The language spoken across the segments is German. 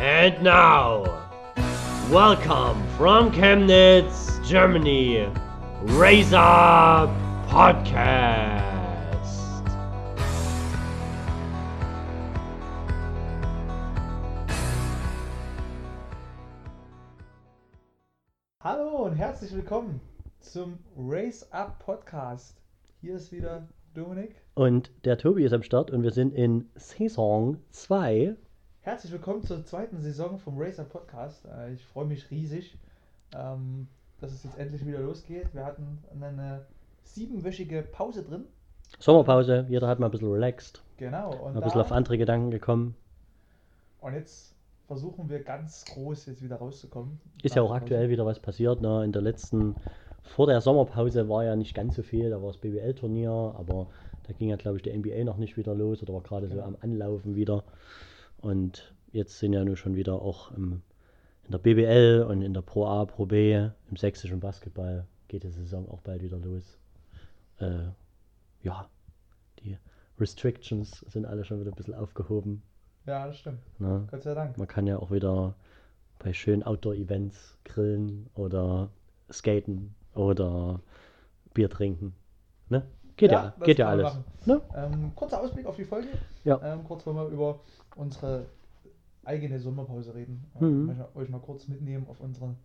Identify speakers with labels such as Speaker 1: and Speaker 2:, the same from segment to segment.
Speaker 1: And now, welcome from Chemnitz, Germany, Raise Up Podcast.
Speaker 2: Hallo und herzlich willkommen zum Race Up Podcast. Hier ist wieder Dominik.
Speaker 3: Und der Tobi ist am Start und wir sind in Saison 2.
Speaker 2: Herzlich willkommen zur zweiten Saison vom Race Up Podcast. Äh, Ich freue mich riesig, ähm, dass es jetzt endlich wieder losgeht. Wir hatten eine siebenwöchige Pause drin.
Speaker 3: Sommerpause, jeder hat mal ein bisschen relaxed,
Speaker 2: Genau. Und,
Speaker 3: ein bisschen auf andere Gedanken gekommen.
Speaker 2: und jetzt versuchen wir ganz groß jetzt wieder rauszukommen.
Speaker 3: Ist ja auch aktuell wieder was passiert. Ne? In der letzten, vor der Sommerpause war ja nicht ganz so viel, da war das BWL-Turnier, aber da ging ja, glaube ich, der NBA noch nicht wieder los oder war gerade so
Speaker 2: Genau.
Speaker 3: am Anlaufen wieder. Und jetzt sind ja nur schon wieder auch im, in der BBL und in der Pro A, Pro B, im sächsischen Basketball geht die Saison auch bald wieder los. Äh, ja, die Restrictions sind alle schon wieder ein bisschen aufgehoben.
Speaker 2: Ja, das stimmt.
Speaker 3: Ne?
Speaker 2: Gott sei Dank.
Speaker 3: Man kann ja auch wieder bei schönen Outdoor-Events grillen oder skaten oder Bier trinken. Ne? Geht ja,
Speaker 2: das
Speaker 3: geht ja alles. Ne?
Speaker 2: Ähm, kurzer Ausblick auf die Folge.
Speaker 3: Ja.
Speaker 2: Ähm, kurz wollen wir über unsere eigene Sommerpause reden.
Speaker 3: Mhm.
Speaker 2: Ähm, möchte euch mal kurz mitnehmen auf unseren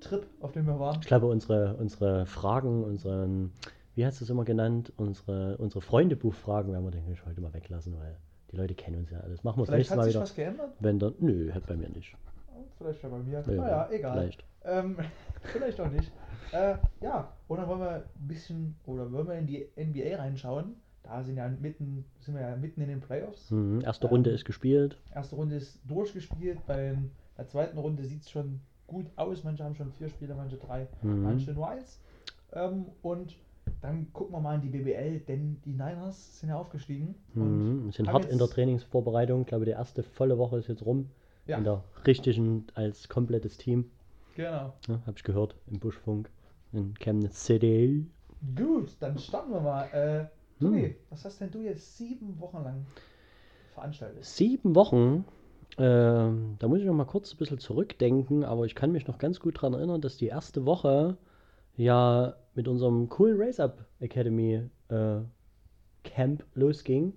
Speaker 2: Trip, auf dem wir waren.
Speaker 3: Ich glaube, unsere, unsere Fragen, unseren, wie hast du es immer genannt, unsere, unsere Freundebuchfragen werden wir, denke ich, heute mal weglassen, weil die Leute kennen uns ja alles. Machen wir das
Speaker 2: Vielleicht
Speaker 3: nächste
Speaker 2: hat
Speaker 3: Mal
Speaker 2: sich
Speaker 3: wieder.
Speaker 2: was geändert.
Speaker 3: Wenn dann, nö, hat bei mir nicht.
Speaker 2: Vielleicht ja bei mir.
Speaker 3: Ja,
Speaker 2: naja, egal.
Speaker 3: Vielleicht.
Speaker 2: Ähm, vielleicht auch nicht. Äh, ja, und dann wollen wir ein bisschen, oder wollen wir in die NBA reinschauen. Da sind, ja mitten, sind wir ja mitten in den Playoffs.
Speaker 3: Mhm. Erste Runde
Speaker 2: Ähm,
Speaker 3: ist gespielt.
Speaker 2: Erste Runde ist durchgespielt. Bei der zweiten Runde sieht es schon gut aus. Manche haben schon vier Spiele, manche drei,
Speaker 3: Mhm.
Speaker 2: manche nur eins. Ähm, und dann gucken wir mal in die BBL, denn die Niners sind ja aufgestiegen. Und
Speaker 3: Mhm. Sind
Speaker 2: haben
Speaker 3: hart in der Trainingsvorbereitung. Ich glaube, die erste volle Woche ist jetzt rum.
Speaker 2: Ja.
Speaker 3: In der richtigen, als komplettes Team.
Speaker 2: Genau.
Speaker 3: Ja, habe ich gehört im Buschfunk in Chemnitz City.
Speaker 2: Gut, dann starten wir mal. Äh, Tobi,
Speaker 3: Hm.
Speaker 2: was hast denn du jetzt sieben Wochen lang veranstaltet?
Speaker 3: Sieben Wochen. ähm, da muss ich noch mal kurz ein bisschen zurückdenken, aber ich kann mich noch ganz gut daran erinnern, dass die erste Woche ja mit unserem coolen Race Up Academy äh, Camp losging.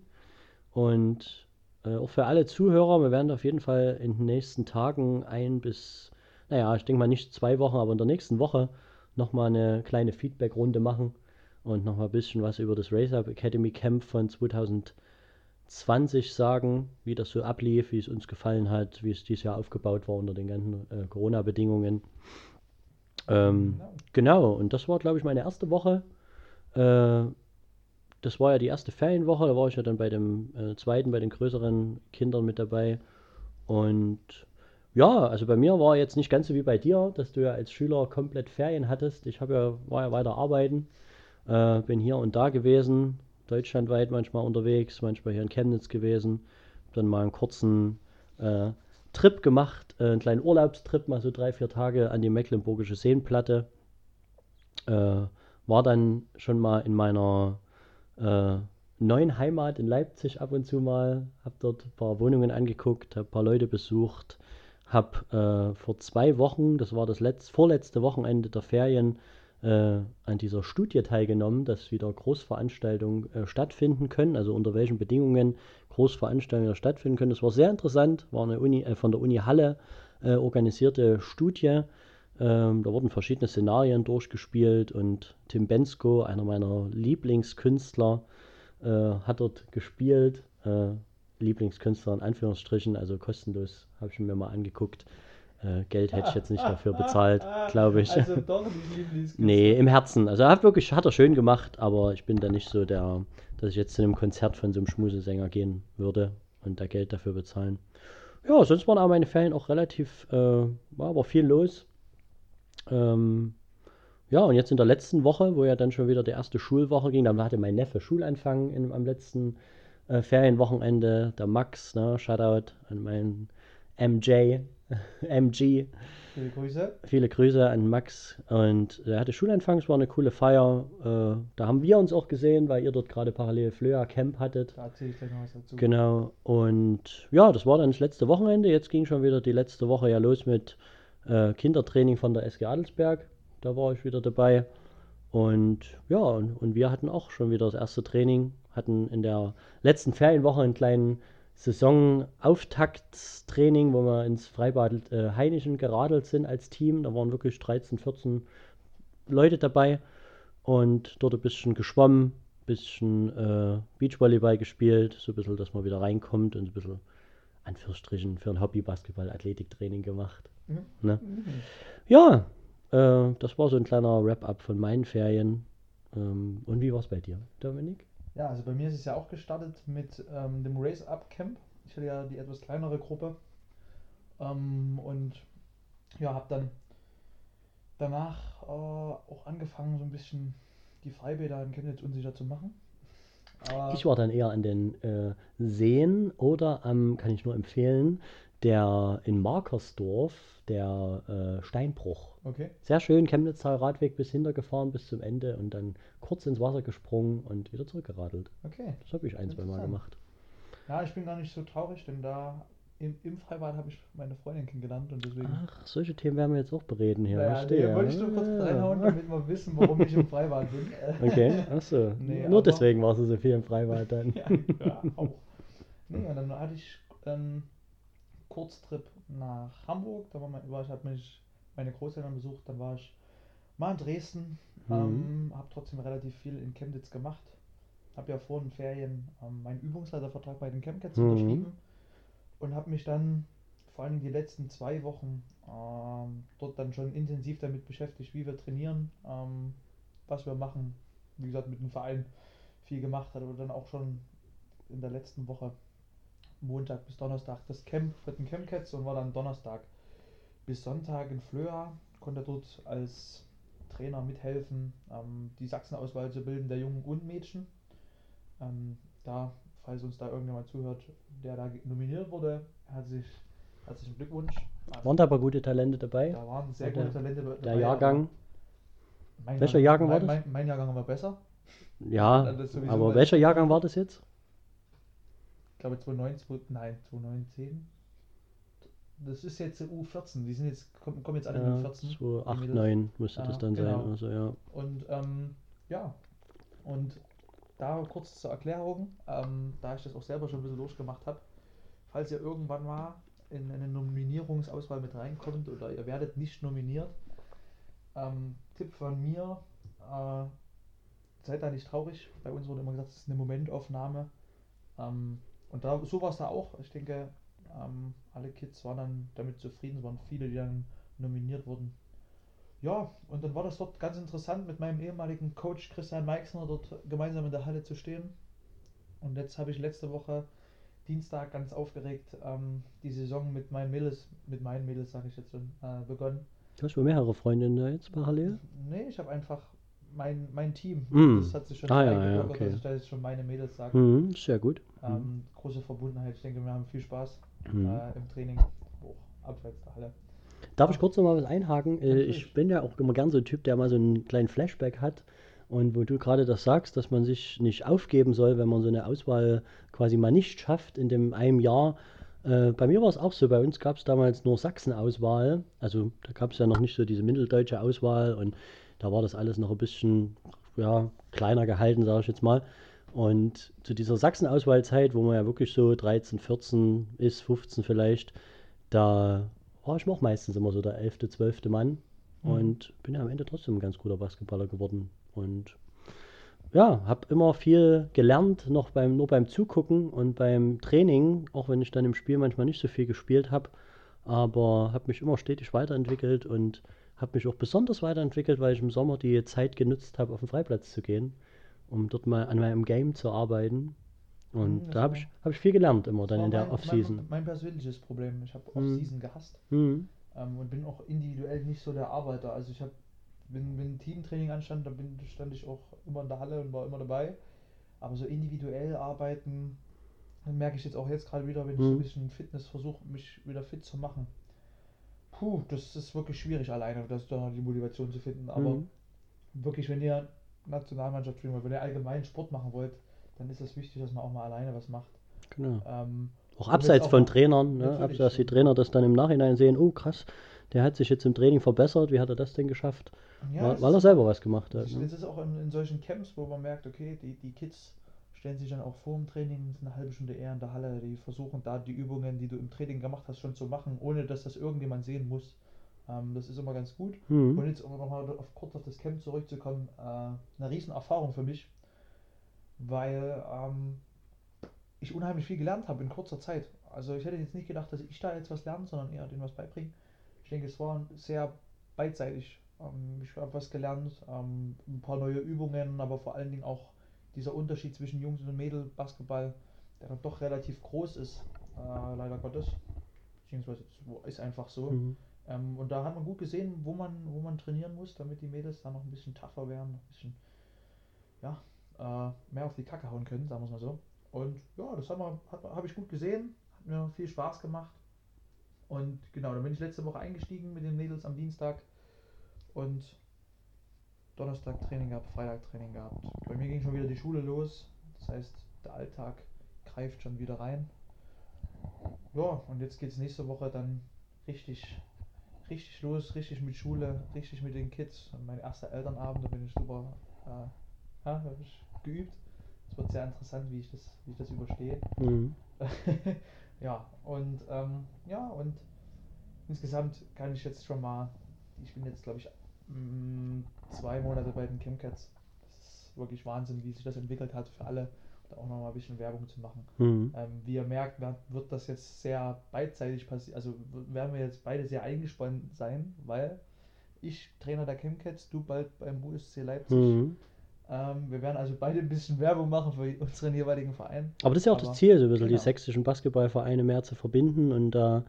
Speaker 3: Und äh, auch für alle Zuhörer, wir werden auf jeden Fall in den nächsten Tagen ein bis, naja, ich denke mal nicht zwei Wochen, aber in der nächsten Woche nochmal eine kleine Feedback-Runde machen und nochmal ein bisschen was über das Race Up Academy Camp von 2020 sagen, wie das so ablief, wie es uns gefallen hat, wie es dieses Jahr aufgebaut war unter den ganzen äh, Corona-Bedingungen. Ähm,
Speaker 2: Genau.
Speaker 3: und das war, glaube ich, meine erste Woche. Äh, das war ja die erste Ferienwoche, da war ich ja dann bei dem äh, zweiten, bei den größeren Kindern mit dabei. Und ja, also bei mir war jetzt nicht ganz so wie bei dir, dass du ja als Schüler komplett Ferien hattest. Ich ja, war ja weiter arbeiten, äh, bin hier und da gewesen, deutschlandweit manchmal unterwegs, manchmal hier in Chemnitz gewesen, dann mal einen kurzen äh, Trip gemacht, äh, einen kleinen Urlaubstrip, mal so drei, vier Tage an die Mecklenburgische Seenplatte. Äh, war dann schon mal in meiner äh, neuen Heimat in Leipzig ab und zu mal, habe dort ein paar Wohnungen angeguckt, habe ein paar Leute besucht, habe äh, vor zwei Wochen, das war das letzt, vorletzte Wochenende der Ferien, an dieser Studie teilgenommen, dass wieder Großveranstaltungen äh, stattfinden können, also unter welchen Bedingungen Großveranstaltungen stattfinden können. Das war sehr interessant, war eine Uni, äh, von der Uni Halle äh, organisierte Studie. Ähm, da wurden verschiedene Szenarien durchgespielt und Tim Bensko, einer meiner Lieblingskünstler, äh, hat dort gespielt. Äh, Lieblingskünstler in Anführungsstrichen, also kostenlos, habe ich mir mal angeguckt. Äh, Geld hätte ich jetzt nicht dafür bezahlt, glaube ich.
Speaker 2: Also doch nicht Lieblingskünstler.
Speaker 3: Nee, im Herzen. Also er hat wirklich, hat er schön gemacht, aber ich bin da nicht so der, dass ich jetzt zu einem Konzert von so einem Schmusesänger gehen würde und da Geld dafür bezahlen. Ja, sonst waren aber meine Ferien auch relativ, äh, war aber viel los. Ähm, ja, und jetzt in der letzten Woche, wo ja dann schon wieder die erste Schulwoche ging, dann hatte mein Neffe Schulanfang in, am letzten äh, Ferienwochenende, der Max, ne, Shoutout an meinen MJ, MG.
Speaker 2: Viele Grüße.
Speaker 3: Viele Grüße an Max. Und er hatte Schulanfang, es war eine coole Feier. Äh, da haben wir uns auch gesehen, weil ihr dort gerade parallel Flöa Camp hattet.
Speaker 2: Da erzähle ich gleich noch was dazu.
Speaker 3: Genau. Und ja, das war dann das letzte Wochenende. Jetzt ging schon wieder die letzte Woche ja los mit äh, Kindertraining von der SG Adelsberg. Da war ich wieder dabei. Und ja, und, und wir hatten auch schon wieder das erste Training. Hatten in der letzten Ferienwoche einen kleinen Saisonauftaktstraining, wo wir ins Freibad äh, Heinichen geradelt sind als Team. Da waren wirklich 13, 14 Leute dabei und dort ein bisschen geschwommen, ein bisschen äh, Beachvolleyball gespielt, so ein bisschen, dass man wieder reinkommt und ein bisschen Anführungsstrichen für ein Hobby-Basketball-Athletiktraining gemacht.
Speaker 2: Mhm.
Speaker 3: Ne?
Speaker 2: Mhm.
Speaker 3: Ja, äh, das war so ein kleiner Wrap-up von meinen Ferien. Ähm, und wie war es bei dir, Dominik?
Speaker 2: Ja, also bei mir ist es ja auch gestartet mit ähm, dem Race Up Camp. Ich hatte ja die etwas kleinere Gruppe. Ähm, und ja, habe dann danach äh, auch angefangen, so ein bisschen die Freibäder in Chemnitz unsicher zu machen. Aber
Speaker 3: Ich war dann eher an den äh, Seen oder am, kann ich nur empfehlen, der in Markersdorf, der äh, Steinbruch.
Speaker 2: Okay.
Speaker 3: Sehr schön, Chemnitztal Radweg bis hintergefahren bis zum Ende und dann kurz ins Wasser gesprungen und wieder zurückgeradelt.
Speaker 2: Okay.
Speaker 3: Das habe ich ein, zwei Mal gemacht.
Speaker 2: Ja, ich bin gar nicht so traurig, denn da im, im Freibad habe ich meine Freundin kennengelernt und deswegen.
Speaker 3: Ach, solche Themen werden wir jetzt auch bereden hier.
Speaker 2: naja,
Speaker 3: verstehe.
Speaker 2: nee, wollte ich nur kurz
Speaker 3: Ah.
Speaker 2: reinhauen, damit wir wissen, warum ich im Freibad bin.
Speaker 3: Okay, achso.
Speaker 2: Nee,
Speaker 3: Nur deswegen warst du so viel im Freibad dann.
Speaker 2: ja, ja, auch. Nee, und dann hatte ich einen Kurztrip nach Hamburg. Da war, mein, war ich, habe mich meine Großeltern besucht. Dann war ich mal in Dresden.
Speaker 3: Mhm.
Speaker 2: Ähm, habe trotzdem relativ viel in Chemnitz gemacht. Habe ja vor den Ferien ähm, meinen Übungsleitervertrag bei den Chemcats
Speaker 3: Mhm.
Speaker 2: unterschrieben und habe mich dann vor allem die letzten zwei Wochen ähm, dort dann schon intensiv damit beschäftigt, wie wir trainieren, ähm, was wir machen. Wie gesagt, mit dem Verein viel gemacht hat, aber dann auch schon in der letzten Woche Montag bis Donnerstag das Camp für den Campcats und war dann Donnerstag bis Sonntag in Flöa, konnte dort als Trainer mithelfen, ähm, die Sachsenauswahl zu bilden der Jungen und Mädchen. Ähm, da, falls uns da irgendjemand zuhört, der da nominiert wurde, herzlich, herzlichen Glückwunsch.
Speaker 3: Waren da aber gute Talente dabei?
Speaker 2: da waren sehr gute Talente dabei.
Speaker 3: Der Jahrgang? Welcher Jahrgang war
Speaker 2: mein,
Speaker 3: das?
Speaker 2: Mein, mein Jahrgang war besser.
Speaker 3: Ja, aber welcher Jahrgang war das jetzt?
Speaker 2: Ich glaube 2009, 2, nein, 2019. Das ist jetzt U14, die sind jetzt, kommen, kommen jetzt alle in
Speaker 3: Ja,
Speaker 2: U14. die
Speaker 3: 2, 8,
Speaker 2: Mädels.
Speaker 3: 9 müsste
Speaker 2: Ja,
Speaker 3: das dann
Speaker 2: genau.
Speaker 3: sein. Also, ja.
Speaker 2: Und ähm, ja, und da kurz zur Erklärung, ähm, da ich das auch selber schon ein bisschen durchgemacht habe, falls ihr irgendwann mal in eine Nominierungsauswahl mit reinkommt oder ihr werdet nicht nominiert, ähm, Tipp von mir, äh, seid da nicht traurig. Bei uns wurde immer gesagt, es ist eine Momentaufnahme. Ähm, und da, so war es da auch. Ich denke, ähm, alle Kids waren dann damit zufrieden. Es waren viele, die dann nominiert wurden. Ja, und dann war das dort ganz interessant, mit meinem ehemaligen Coach Christian Meixner dort gemeinsam in der Halle zu stehen. Und jetzt habe ich letzte Woche Dienstag ganz aufgeregt ähm, die Saison mit meinen Mädels, mit meinen Mädels sage ich jetzt schon, äh, begonnen.
Speaker 3: Du hast wohl mehrere Freundinnen da jetzt parallel?
Speaker 2: Nee, ich habe einfach mein, mein Team.
Speaker 3: Mm.
Speaker 2: Das hat sich schon
Speaker 3: Ah, ja, ja, okay.
Speaker 2: dass ich da jetzt schon meine Mädels sage.
Speaker 3: Mhm, sehr gut.
Speaker 2: Ähm, große Verbundenheit. Ich denke, wir haben viel Spaß
Speaker 3: Mhm.
Speaker 2: äh, im Training, auch abseits der Halle.
Speaker 3: Darf ich kurz noch mal was einhaken? Äh,
Speaker 2: Natürlich.
Speaker 3: ich bin ja auch immer gern so ein Typ, der mal so einen kleinen Flashback hat. Und wo du gerade das sagst, dass man sich nicht aufgeben soll, wenn man so eine Auswahl quasi mal nicht schafft in dem einem Jahr. Äh, bei mir war es auch so, bei uns gab es damals nur Sachsen-Auswahl. Also da gab es ja noch nicht so diese mitteldeutsche Auswahl und da war das alles noch ein bisschen ja, kleiner gehalten, sage ich jetzt mal. Und zu dieser Sachsen-Auswahlzeit, wo man ja wirklich so 13, 14 ist, 15 vielleicht, da war ich auch meistens immer so der 11., 12. Mann
Speaker 2: Mhm.
Speaker 3: und bin ja am Ende trotzdem ein ganz guter Basketballer geworden. Und ja, habe immer viel gelernt, noch beim, nur beim Zugucken und beim Training, auch wenn ich dann im Spiel manchmal nicht so viel gespielt habe, aber habe mich immer stetig weiterentwickelt und habe mich auch besonders weiterentwickelt, weil ich im Sommer die Zeit genutzt habe, auf den Freiplatz zu gehen, um dort mal an meinem Game zu arbeiten. Und
Speaker 2: Mhm,
Speaker 3: da habe ich, hab ich viel gelernt immer dann in der Offseason.
Speaker 2: Mein, mein persönliches Problem. Ich habe
Speaker 3: Mhm.
Speaker 2: Offseason gehasst
Speaker 3: Mhm.
Speaker 2: ähm, und bin auch individuell nicht so der Arbeiter. Also ich habe, wenn, wenn Teamtraining anstand, dann bin, stand ich auch immer in der Halle und war immer dabei. Aber so individuell arbeiten Dann merke ich jetzt auch jetzt gerade wieder, wenn ich so ein
Speaker 3: Mhm.
Speaker 2: bisschen Fitness versuche, mich wieder fit zu machen. Puh, das ist wirklich schwierig alleine, das da die Motivation zu finden. Aber
Speaker 3: Mhm.
Speaker 2: wirklich, wenn ihr Nationalmannschaft spielen wollt, wenn ihr allgemein Sport machen wollt, dann ist es wichtig, dass man auch mal alleine was macht.
Speaker 3: Genau.
Speaker 2: Ähm,
Speaker 3: Auch abseits
Speaker 2: auch
Speaker 3: von Trainern, ne?
Speaker 2: Natürlich.
Speaker 3: dass die Trainer das dann im Nachhinein sehen, oh krass, der hat sich jetzt im Training verbessert, wie hat er das denn geschafft?
Speaker 2: ja,
Speaker 3: weil, weil er selber was gemacht hat.
Speaker 2: Es
Speaker 3: Ne?
Speaker 2: ist auch in, in solchen Camps, wo man merkt, okay, die, die Kids stellen sich dann auch vor dem Training, eine halbe Stunde eher in der Halle, die versuchen da die Übungen, die du im Training gemacht hast, schon zu machen, ohne dass das irgendjemand sehen muss. Ähm, das ist immer ganz gut.
Speaker 3: Mhm.
Speaker 2: Und jetzt, um nochmal auf, kurz auf das Camp zurückzukommen, äh, eine riesen Erfahrung für mich, weil ähm, ich unheimlich viel gelernt habe in kurzer Zeit. Also ich hätte jetzt nicht gedacht, dass ich da jetzt was lerne, sondern eher denen was beibringen. Ich denke, es war sehr beidseitig. Ähm, ich habe was gelernt, ähm, ein paar neue Übungen, aber vor allen Dingen auch dieser Unterschied zwischen Jungs und Mädel Basketball, der dann doch relativ groß ist, äh, leider Gottes. Beziehungsweise ist einfach so.
Speaker 3: Mhm.
Speaker 2: Ähm, und da hat man gut gesehen, wo man, wo man trainieren muss, damit die Mädels da noch ein bisschen tougher werden, noch ein bisschen, ja, äh, mehr auf die Kacke hauen können, sagen wir es mal so. Und ja, das habe hab, hab ich gut gesehen, hat mir viel Spaß gemacht. Und genau, dann bin ich letzte Woche eingestiegen mit den Mädels am Dienstag und Donnerstag Training gehabt, Freitag Training gehabt. Bei mir ging schon wieder die Schule los, das heißt, der Alltag greift schon wieder rein. Ja, und jetzt geht es nächste Woche dann richtig richtig los, richtig mit Schule, richtig mit den Kids. Und mein erster Elternabend, da bin ich super, äh, ja, ich geübt. Es wird sehr interessant, wie ich das, wie ich das überstehe.
Speaker 3: Mhm.
Speaker 2: ja, und ähm, ja, und insgesamt kann ich jetzt schon mal, ich bin jetzt glaube ich zwei Monate bei den Chemcats. Das ist wirklich Wahnsinn, wie sich das entwickelt hat für alle. Da auch noch mal ein bisschen Werbung zu machen.
Speaker 3: Mhm.
Speaker 2: Ähm, wie ihr merkt, wird, das jetzt sehr beidseitig passieren. Also werden wir jetzt beide sehr eingespannt sein, weil ich Trainer der Chemcats, du bald beim USC Leipzig.
Speaker 3: Mhm.
Speaker 2: Ähm, wir werden also beide ein bisschen Werbung machen für unseren jeweiligen Verein.
Speaker 3: Aber das ist ja auch
Speaker 2: Aber-
Speaker 3: das Ziel, so ein bisschen die
Speaker 2: genau.
Speaker 3: sächsischen Basketballvereine mehr zu verbinden und da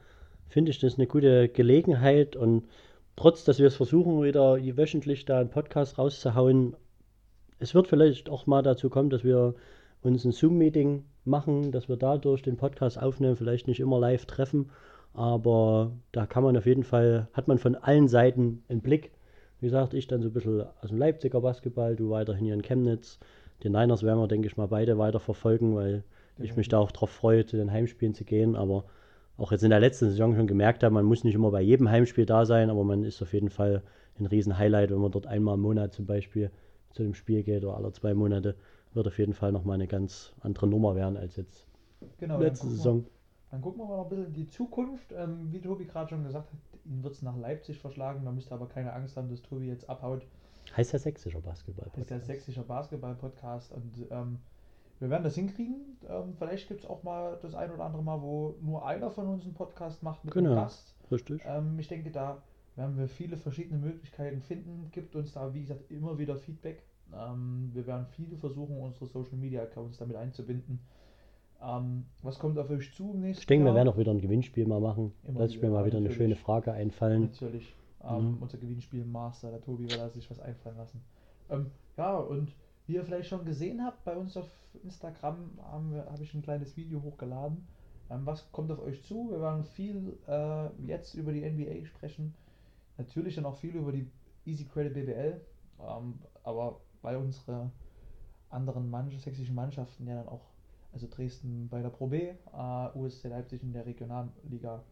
Speaker 3: finde ich das eine gute Gelegenheit und trotz, dass wir es versuchen, wieder wöchentlich da einen Podcast rauszuhauen, es wird vielleicht auch mal dazu kommen, dass wir uns ein Zoom-Meeting machen, dass wir dadurch den Podcast aufnehmen, vielleicht nicht immer live treffen, aber da kann man auf jeden Fall, hat man von allen Seiten einen Blick. Wie gesagt, ich dann so ein bisschen aus dem Leipziger Basketball, du weiterhin hier in Chemnitz. Den Niners werden wir, denke ich mal, beide weiter verfolgen, weil ich mich da auch drauf freue, zu den Heimspielen zu gehen. Aber auch jetzt in der letzten Saison schon gemerkt habe, man muss nicht immer bei jedem Heimspiel da sein, aber man ist auf jeden Fall ein riesen Highlight, wenn man dort einmal im Monat zum Beispiel zu dem Spiel geht oder alle zwei Monate. Wird auf jeden Fall nochmal eine ganz andere Nummer werden als jetzt
Speaker 2: Genau,
Speaker 3: letzte Saison.
Speaker 2: Wir, dann gucken wir mal noch ein bisschen in die Zukunft. Ähm, wie Tobi gerade schon gesagt hat, ihn wird es nach Leipzig verschlagen. Da müsst ihr aber keine Angst haben, dass Tobi jetzt abhaut.
Speaker 3: Heißt ja sächsischer Basketball.
Speaker 2: Das ist der sächsischer Basketball-Podcast und ähm, wir werden das hinkriegen. Ähm, vielleicht gibt es auch mal das ein oder andere Mal, wo nur einer von uns einen Podcast macht mit
Speaker 3: Genau.
Speaker 2: einem Gast.
Speaker 3: Richtig.
Speaker 2: Ähm, ich denke, da werden wir viele verschiedene Möglichkeiten finden. Gibt uns da, wie gesagt, immer wieder Feedback. Ähm, wir werden viele versuchen, unsere Social Media Accounts damit einzubinden. Ähm, was kommt auf euch zu im nächsten
Speaker 3: Ich denke, wir
Speaker 2: Jahr?
Speaker 3: werden auch wieder ein Gewinnspiel mal machen.
Speaker 2: Immer
Speaker 3: Lass
Speaker 2: wieder,
Speaker 3: mir mal wieder eine
Speaker 2: natürlich.
Speaker 3: schöne Frage einfallen.
Speaker 2: Natürlich. Ähm,
Speaker 3: Mhm.
Speaker 2: Unser Gewinnspiel Master, der Tobi will da sich was einfallen lassen. Ähm, ja, und wie ihr vielleicht schon gesehen habt, bei uns auf Instagram habe ich ein kleines Video hochgeladen. Ähm, was kommt auf euch zu? Wir werden viel äh, jetzt über die NBA sprechen. Natürlich dann auch viel über die Easy Credit BBL. Ähm, aber weil unsere anderen Mannschaft, sächsischen Mannschaften ja dann auch, also Dresden bei der Pro B, äh, USC Leipzig in der Regionalliga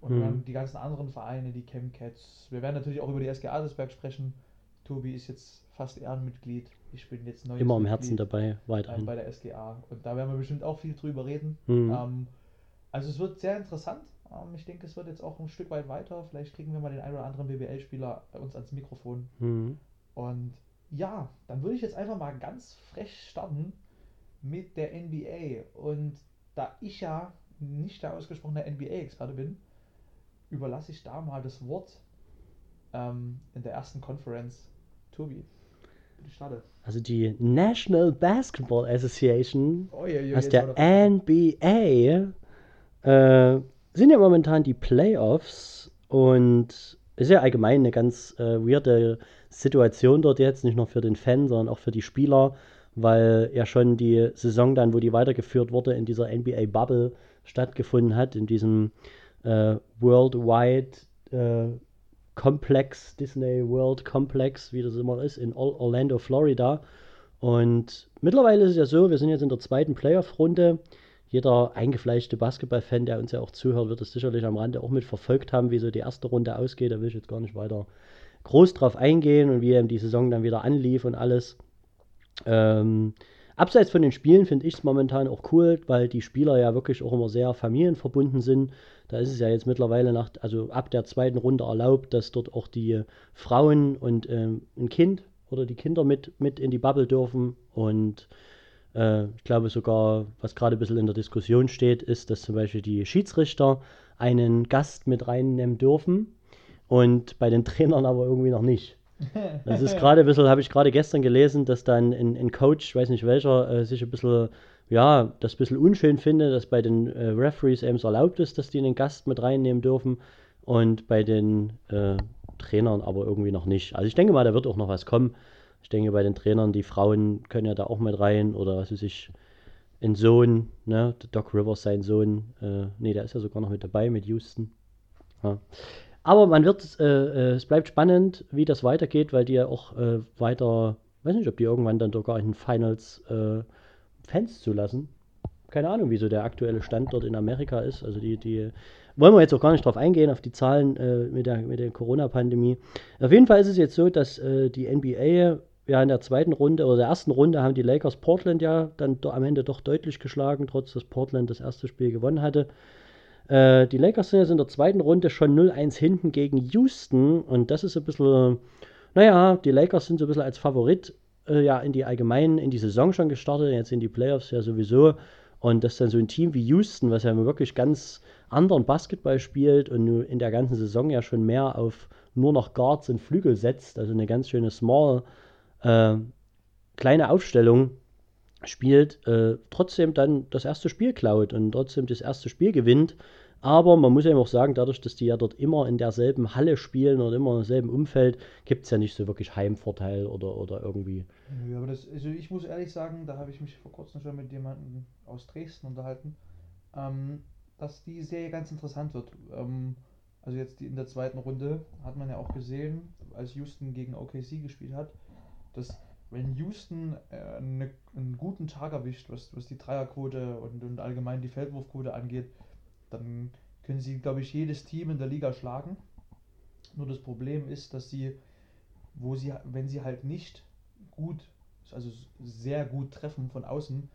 Speaker 2: und
Speaker 3: Mhm.
Speaker 2: dann die ganzen anderen Vereine, die Chemcats. Wir werden natürlich auch über die SG Adelsberg sprechen. Tobi ist jetzt fast Ehrenmitglied. Ich bin jetzt neues
Speaker 3: Immer am Herzen dabei, weiterhin.
Speaker 2: bei der SGA. Und da werden wir bestimmt auch viel drüber reden.
Speaker 3: Mhm.
Speaker 2: Ähm, also es wird sehr interessant. Ähm, ich denke, es wird jetzt auch ein Stück weit weiter. Vielleicht kriegen wir mal den ein oder anderen BBL-Spieler bei uns ans Mikrofon.
Speaker 3: Mhm.
Speaker 2: Und ja, dann würde ich jetzt einfach mal ganz frech starten mit der NBA. Und da ich ja nicht der ausgesprochene NBA-Experte bin, überlasse ich da mal das Wort ähm, in der ersten Conference Tobi. Bitte starte.
Speaker 3: Also die National Basketball Association
Speaker 2: Oh, je, je,
Speaker 3: aus der- NBA äh, sind ja momentan die Playoffs und ist ja allgemein eine ganz äh, weirde Situation dort jetzt, nicht nur für den Fan, sondern auch für die Spieler, weil ja schon die Saison dann, wo die weitergeführt wurde, in dieser NBA-Bubble stattgefunden hat, in diesem äh, Worldwide äh, Complex, Disney World Complex, wie das immer ist, in Orlando, Florida. Und mittlerweile ist es ja so, wir sind jetzt in der zweiten Playoff-Runde. Jeder eingefleischte Basketball-Fan, der uns ja auch zuhört, wird es sicherlich am Rande auch mit verfolgt haben, wie so die erste Runde ausgeht. Da will ich jetzt gar nicht weiter groß drauf eingehen und wie eben die Saison dann wieder anlief und alles. Ähm, abseits von den Spielen finde ich es momentan auch cool, weil die Spieler ja wirklich auch immer sehr familienverbunden sind. Da ist es ja jetzt mittlerweile nach, also ab der zweiten Runde erlaubt, dass dort auch die Frauen und ähm, ein Kind oder die Kinder mit, mit in die Bubble dürfen. Und äh, ich glaube sogar, was gerade ein bisschen in der Diskussion steht, ist, dass zum Beispiel die Schiedsrichter einen Gast mit reinnehmen dürfen und bei den Trainern aber irgendwie noch nicht. Das ist gerade ein bisschen, habe ich gerade gestern gelesen, dass dann ein, ein Coach, ich weiß nicht welcher, äh, sich ein bisschen, ja, das ein bisschen unschön findet, dass bei den äh, Referees eben erlaubt ist, dass die einen Gast mit reinnehmen dürfen und bei den äh, Trainern aber irgendwie noch nicht. Also ich denke mal, da wird auch noch was kommen. Ich denke, bei den Trainern, die Frauen können ja da auch mit rein oder was weiß ich, ein Sohn, ne, Doc Rivers, sein Sohn, äh, nee, der ist ja sogar noch mit dabei mit Houston. Ja. Aber man wird, äh, äh, es bleibt spannend, wie das weitergeht, weil die ja auch äh, weiter, weiß nicht, ob die irgendwann dann sogar in den Finals äh, Fans zulassen. Keine Ahnung, wieso der aktuelle Stand dort in Amerika ist. Also die, die wollen wir jetzt auch gar nicht drauf eingehen, auf die Zahlen äh, mit der, mit der Corona-Pandemie. Auf jeden Fall ist es jetzt so, dass äh, die NBA ja in der zweiten Runde oder der ersten Runde haben die Lakers Portland ja dann am Ende doch deutlich geschlagen, trotz dass Portland das erste Spiel gewonnen hatte. Äh, die Lakers sind jetzt in der zweiten Runde schon 0-1 hinten gegen Houston und das ist ein bisschen, naja, die Lakers sind so ein bisschen als Favorit äh, ja in die allgemeinen, in die Saison schon gestartet, jetzt in die Playoffs ja sowieso. Und dass dann so ein Team wie Houston, was ja wirklich ganz anderen Basketball spielt und in der ganzen Saison ja schon mehr auf nur noch Guards und Flügel setzt, also eine ganz schöne small äh, kleine Aufstellung spielt, äh, trotzdem dann das erste Spiel klaut und trotzdem das erste Spiel gewinnt. Aber man muss ja auch sagen, dadurch, dass die ja dort immer in derselben Halle spielen oder immer im selben Umfeld, gibt es ja nicht so wirklich Heimvorteil oder, oder irgendwie.
Speaker 2: Ja, aber das, also ich muss ehrlich sagen, da habe ich mich vor kurzem schon mit jemandem aus Dresden unterhalten, ähm, dass die Serie ganz interessant wird. Ähm, also jetzt die, in der zweiten Runde hat man ja auch gesehen, als Houston gegen OKC gespielt hat, dass wenn Houston äh, ne, einen guten Tag erwischt, was, was die Dreierquote und, und allgemein die Feldwurfquote angeht, dann können sie, glaube ich, jedes Team in der Liga schlagen. Nur das Problem ist, dass sie, wo sie, wenn sie halt nicht gut, also sehr gut treffen von außen,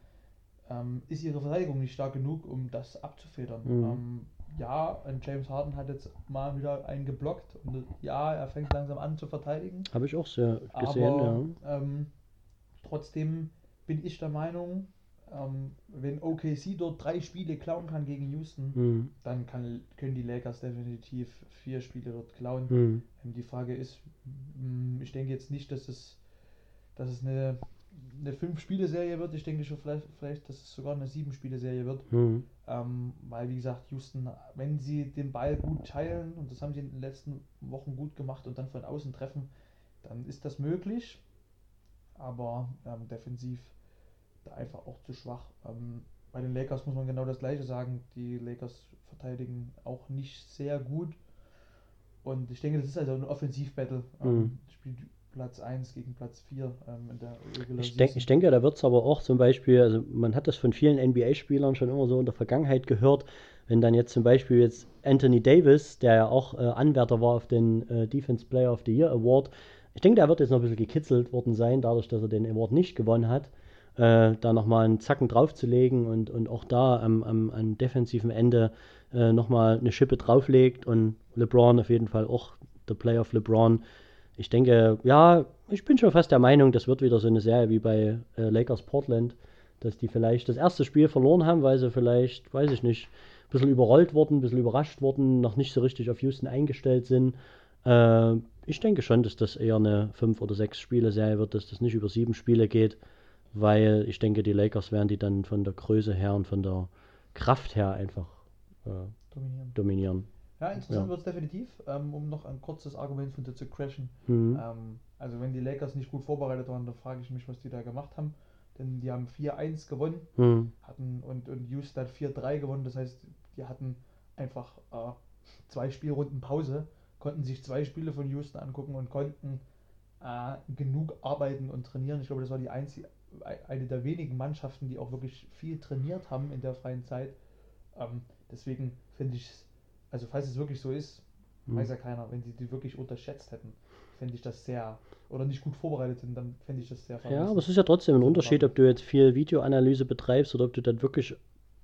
Speaker 2: ähm, ist ihre Verteidigung nicht stark genug, um das abzufedern. Mhm. Ähm, ja, James Harden hat jetzt mal wieder einen geblockt und ja, er fängt langsam an zu verteidigen.
Speaker 3: Habe ich auch sehr gesehen,
Speaker 2: aber, ja. Ähm, trotzdem bin ich der Meinung, ähm, wenn OKC dort drei Spiele klauen kann gegen Houston, mhm. dann kann, können die Lakers definitiv vier Spiele dort klauen. Mhm. Die Frage ist, mm, ich denke jetzt nicht, dass es, dass es eine, eine Fünf-Spiele-Serie wird. Ich denke schon vielleicht, vielleicht, dass es sogar eine Sieben-Spiele-Serie wird. Mhm. Ähm, weil, wie gesagt, Houston, wenn sie den Ball gut teilen, und das haben sie in den letzten Wochen gut gemacht und dann von außen treffen, dann ist das möglich. Aber ähm, defensiv einfach auch zu schwach. Ähm, bei den Lakers muss man genau das gleiche sagen. Die Lakers verteidigen auch nicht sehr gut. Und ich denke, das ist also ein Offensivbattle. Ähm, mhm. Spielt Platz 1 gegen Platz 4 ähm, in der
Speaker 3: Regular ich, denk, ich denke, da wird es aber auch zum Beispiel, also man hat das von vielen NBA-Spielern schon immer so in der Vergangenheit gehört, wenn dann jetzt zum Beispiel jetzt Anthony Davis, der ja auch äh, Anwärter war auf den äh, Defense Player of the Year Award, ich denke, der wird jetzt noch ein bisschen gekitzelt worden sein, dadurch, dass er den Award nicht gewonnen hat äh, da nochmal einen Zacken draufzulegen und, und auch da am, am, am defensiven Ende äh, nochmal eine Schippe drauflegt und LeBron auf jeden Fall auch der Play of LeBron. Ich denke, ja, ich bin schon fast der Meinung, das wird wieder so eine Serie wie bei äh, Lakers Portland, dass die vielleicht das erste Spiel verloren haben, weil sie vielleicht, weiß ich nicht, ein bisschen überrollt wurden, ein bisschen überrascht wurden, noch nicht so richtig auf Houston eingestellt sind. Äh, ich denke schon, dass das eher eine 5 oder 6 Spiele Serie wird, dass das nicht über sieben Spiele geht weil ich denke, die Lakers werden die dann von der Größe her und von der Kraft her einfach äh, dominieren. dominieren.
Speaker 2: Ja, interessant ja. wird es definitiv, ähm, um noch ein kurzes Argument von dir zu crashen. Mhm. Ähm, also wenn die Lakers nicht gut vorbereitet waren, dann frage ich mich, was die da gemacht haben. denn die haben 4-1 gewonnen
Speaker 3: Hm.
Speaker 2: hatten und, und Houston hat 4-3 gewonnen. Das heißt, die hatten einfach äh, zwei Spielrunden Pause, konnten sich zwei Spiele von Houston angucken und konnten äh, genug arbeiten und trainieren. Ich glaube, das war die einzige, eine der wenigen Mannschaften, die auch wirklich viel trainiert haben in der freien Zeit. Ähm, deswegen finde ich, also falls es wirklich so ist,
Speaker 3: Hm.
Speaker 2: weiß ja keiner, wenn sie die wirklich unterschätzt hätten, fände ich das sehr, oder nicht gut vorbereitet sind, dann fände ich das sehr
Speaker 3: Ja, aber es ist ja trotzdem ein. Unterschied, ob du jetzt viel Videoanalyse betreibst oder ob du dann wirklich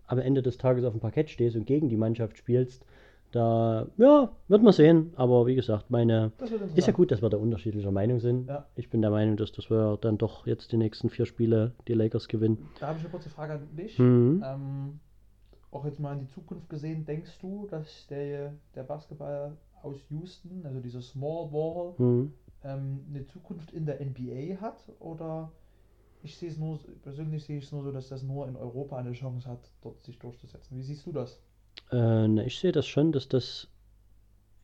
Speaker 3: am Ende des Tages auf dem Parkett stehst und gegen die Mannschaft spielst. Da, ja, wird man sehen. Aber wie gesagt, meine. Ist ja gut, dass wir da unterschiedlicher Meinung sind.
Speaker 2: Ja.
Speaker 3: Ich bin der Meinung, dass das wir dann doch jetzt die nächsten vier Spiele die Lakers gewinnen.
Speaker 2: Da habe ich eine kurze Frage an dich.
Speaker 3: Mhm.
Speaker 2: Ähm, auch jetzt mal in die Zukunft gesehen, denkst du, dass der, der Basketball aus Houston, also dieser Small Ball,
Speaker 3: Mhm.
Speaker 2: ähm, eine Zukunft in der NBA hat? Oder ich sehe es nur, persönlich sehe ich es nur so, dass das nur in Europa eine Chance hat, dort sich durchzusetzen. Wie siehst du das?
Speaker 3: Äh, na, ich sehe das schon, dass das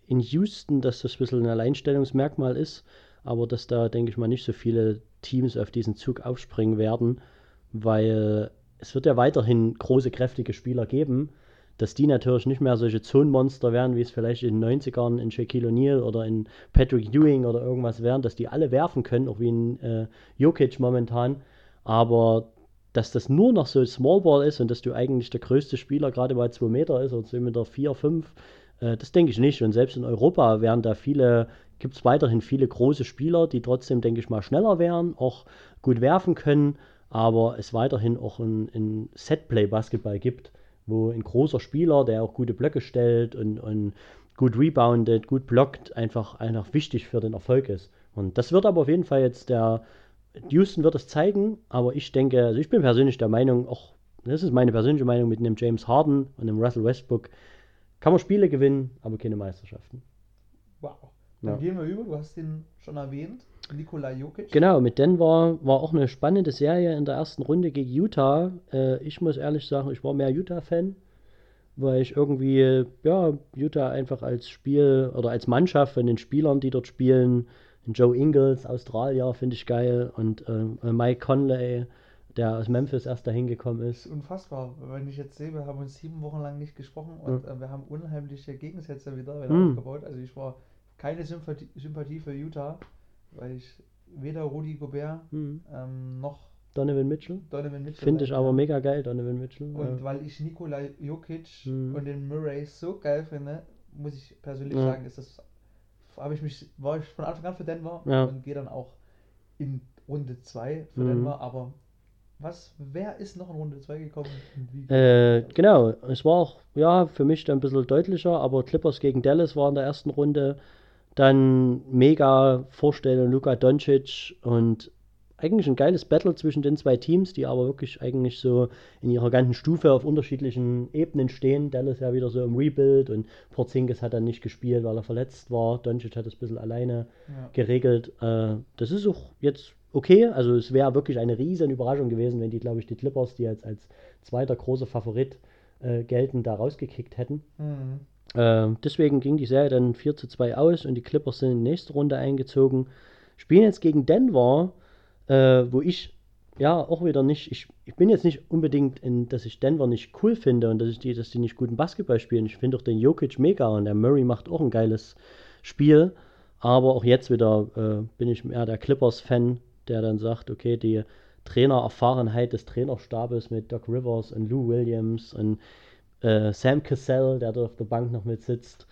Speaker 3: in Houston, dass das ein bisschen ein Alleinstellungsmerkmal ist, aber dass da, denke ich mal, nicht so viele Teams auf diesen Zug aufspringen werden, weil es wird ja weiterhin große, kräftige Spieler geben, dass die natürlich nicht mehr solche Zonenmonster werden, wie es vielleicht in den 90ern in Shaquille O'Neal oder in Patrick Ewing oder irgendwas wären, dass die alle werfen können, auch wie in äh, Jokic momentan, aber dass das nur noch so Small Ball ist und dass du eigentlich der größte Spieler gerade mal 2 Meter ist oder 2 Meter 4, 5, äh, das denke ich nicht. Und selbst in Europa werden da viele, gibt es weiterhin viele große Spieler, die trotzdem, denke ich mal, schneller wären, auch gut werfen können, aber es weiterhin auch ein, ein Setplay-Basketball gibt, wo ein großer Spieler, der auch gute Blöcke stellt und, und gut reboundet, gut blockt, einfach, einfach wichtig für den Erfolg ist. Und das wird aber auf jeden Fall jetzt der, Houston wird es zeigen, aber ich denke, also ich bin persönlich der Meinung, auch das ist meine persönliche Meinung mit einem James Harden und einem Russell Westbrook, kann man Spiele gewinnen, aber keine Meisterschaften.
Speaker 2: Wow. Dann
Speaker 3: Ja.
Speaker 2: gehen wir über, du hast ihn schon erwähnt, Nikola Jokic.
Speaker 3: Genau, mit Denver war auch eine spannende Serie in der ersten Runde gegen Utah. Äh, ich muss ehrlich sagen, ich war mehr Utah-Fan, weil ich irgendwie, ja, Utah einfach als Spiel oder als Mannschaft von den Spielern, die dort spielen, Joe Ingles, Australier, finde ich geil, und äh, Mike Conley, der aus Memphis erst dahin gekommen
Speaker 2: ist
Speaker 3: ist.
Speaker 2: unfassbar, wenn ich jetzt sehe, wir haben uns sieben Wochen lang nicht gesprochen und äh, wir haben unheimliche Gegensätze wieder, wieder
Speaker 3: Mhm.
Speaker 2: aufgebaut. Also ich war keine Sympathie, Sympathie für Utah, weil ich weder Rudi Gobert
Speaker 3: Mhm.
Speaker 2: ähm, noch
Speaker 3: Donovan Mitchell.
Speaker 2: Donovan Mitchell
Speaker 3: Finde ich
Speaker 2: leiden
Speaker 3: aber mega geil, Donovan Mitchell.
Speaker 2: Und
Speaker 3: Äh,
Speaker 2: weil ich Nikola Jokic
Speaker 3: Mhm.
Speaker 2: und den Murray so geil finde, muss ich persönlich
Speaker 3: Ja.
Speaker 2: sagen, ist das habe ich mich war ich von Anfang an für Denver
Speaker 3: Ja.
Speaker 2: und gehe dann auch in Runde 2 für
Speaker 3: Mhm.
Speaker 2: Denver, aber was wer ist noch in Runde 2 gekommen?
Speaker 3: Äh, genau, es war auch, ja, für mich dann ein bisschen deutlicher, aber Clippers gegen Dallas war in der ersten Runde. Dann mega Vorstellung Luka Doncic und eigentlich ein geiles Battle zwischen den zwei Teams, die aber wirklich eigentlich so in ihrer ganzen Stufe auf unterschiedlichen Ebenen stehen. Dallas ja wieder so im Rebuild und Porzingis hat dann nicht gespielt, weil er verletzt war. Doncic hat das ein bisschen alleine
Speaker 2: Ja.
Speaker 3: geregelt. Äh, das ist auch jetzt okay. Also es wäre wirklich eine riesen Überraschung gewesen, wenn die, glaube ich, die Clippers, die als, als zweiter großer Favorit äh, gelten, da rausgekickt hätten.
Speaker 2: Mhm.
Speaker 3: Äh, deswegen ging die Serie dann 4 zu 2 aus und die Clippers sind in die nächste Runde eingezogen. Spielen jetzt gegen Denver, äh, wo ich ja auch wieder nicht, ich, ich bin jetzt nicht unbedingt, in, dass ich Denver nicht cool finde und dass, ich die, dass die nicht guten Basketball spielen. Ich finde auch den Jokic mega und der Murray macht auch ein geiles Spiel. Aber auch jetzt wieder äh, bin ich mehr der Clippers-Fan, der dann sagt, okay, die Trainererfahrenheit des Trainerstabes mit Doc Rivers und Lou Williams und äh, Sam Cassell, der dort auf der Bank noch mit sitzt.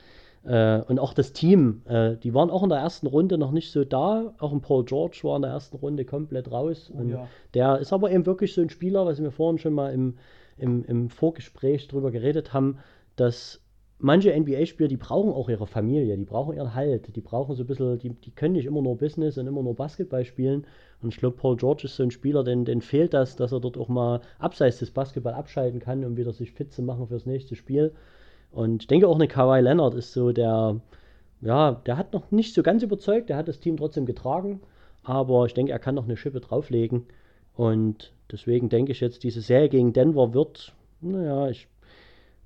Speaker 3: Äh, und auch das Team, äh, die waren auch in der ersten Runde noch nicht so da. Auch ein Paul George war in der ersten Runde komplett raus.
Speaker 2: Oh
Speaker 3: und
Speaker 2: ja.
Speaker 3: der ist aber eben wirklich so ein Spieler, was wir vorhin schon mal im, im, im Vorgespräch drüber geredet haben, dass manche NBA-Spieler, die brauchen auch ihre Familie, die brauchen ihren Halt, die brauchen so ein bisschen, die, die können nicht immer nur Business und immer nur Basketball spielen. Und ich glaube, Paul George ist so ein Spieler, den, den fehlt das, dass er dort auch mal abseits des Basketball abschalten kann, um wieder sich fit zu machen fürs nächste Spiel. Und ich denke auch eine Kawhi Leonard ist so der, ja, der hat noch nicht so ganz überzeugt, der hat das Team trotzdem getragen, aber ich denke, er kann noch eine Schippe drauflegen. Und deswegen denke ich jetzt, diese Serie gegen Denver wird, naja, ich,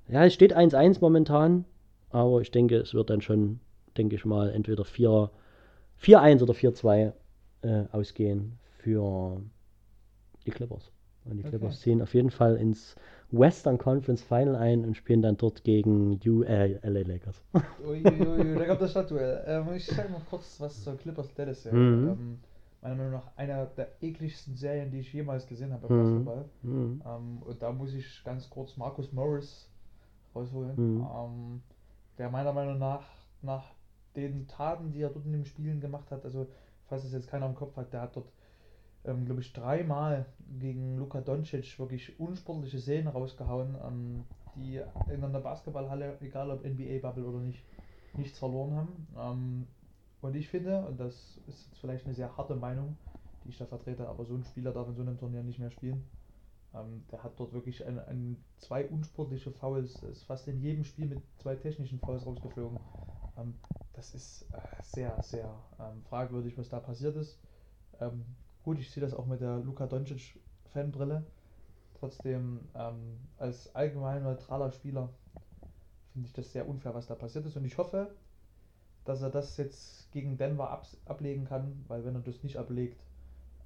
Speaker 3: ja, es steht 1-1 momentan, aber ich denke, es wird dann schon, denke ich mal, entweder 4 4-1 oder 4-2 äh, ausgehen für, Die Clippers. Und die
Speaker 2: Okay.
Speaker 3: Clippers ziehen auf jeden Fall ins Western Conference Final ein und spielen dann dort gegen U äh, LA Lakers.
Speaker 2: Uiuiui, da kommt das Stadtduell. Ähm, ich sag noch kurz was zur Clippers Dallas Serie.
Speaker 3: Mhm.
Speaker 2: Ähm, meiner Meinung nach einer der ekligsten Serien, die ich jemals gesehen habe im
Speaker 3: Mhm.
Speaker 2: Basketball.
Speaker 3: Mhm.
Speaker 2: Ähm, und da muss ich ganz kurz Marcus Morris rausholen,
Speaker 3: Mhm.
Speaker 2: ähm, der meiner Meinung nach nach den Taten, die er dort in den Spielen gemacht hat, also falls es jetzt keiner im Kopf hat, der hat dort, ähm, glaube ich, dreimal gegen Luka Doncic wirklich unsportliche Szenen rausgehauen, ähm, die in einer Basketballhalle, egal ob NBA-Bubble oder nicht, nichts verloren haben. Ähm, und ich finde, und das ist jetzt vielleicht eine sehr harte Meinung, die ich da vertrete, aber so ein Spieler darf in so einem Turnier nicht mehr spielen. Ähm, der hat dort wirklich ein, ein, zwei unsportliche Fouls, ist fast in jedem Spiel mit zwei technischen Fouls rausgeflogen. Ähm, das ist äh, sehr, sehr ähm, fragwürdig, was da passiert ist. Gut, ich sehe das auch mit der Luka Doncic Fanbrille. Trotzdem, ähm, als allgemein neutraler Spieler finde ich das sehr unfair, was da passiert ist. Und ich hoffe, dass er das jetzt gegen Denver abs ablegen kann, weil wenn er das nicht ablegt,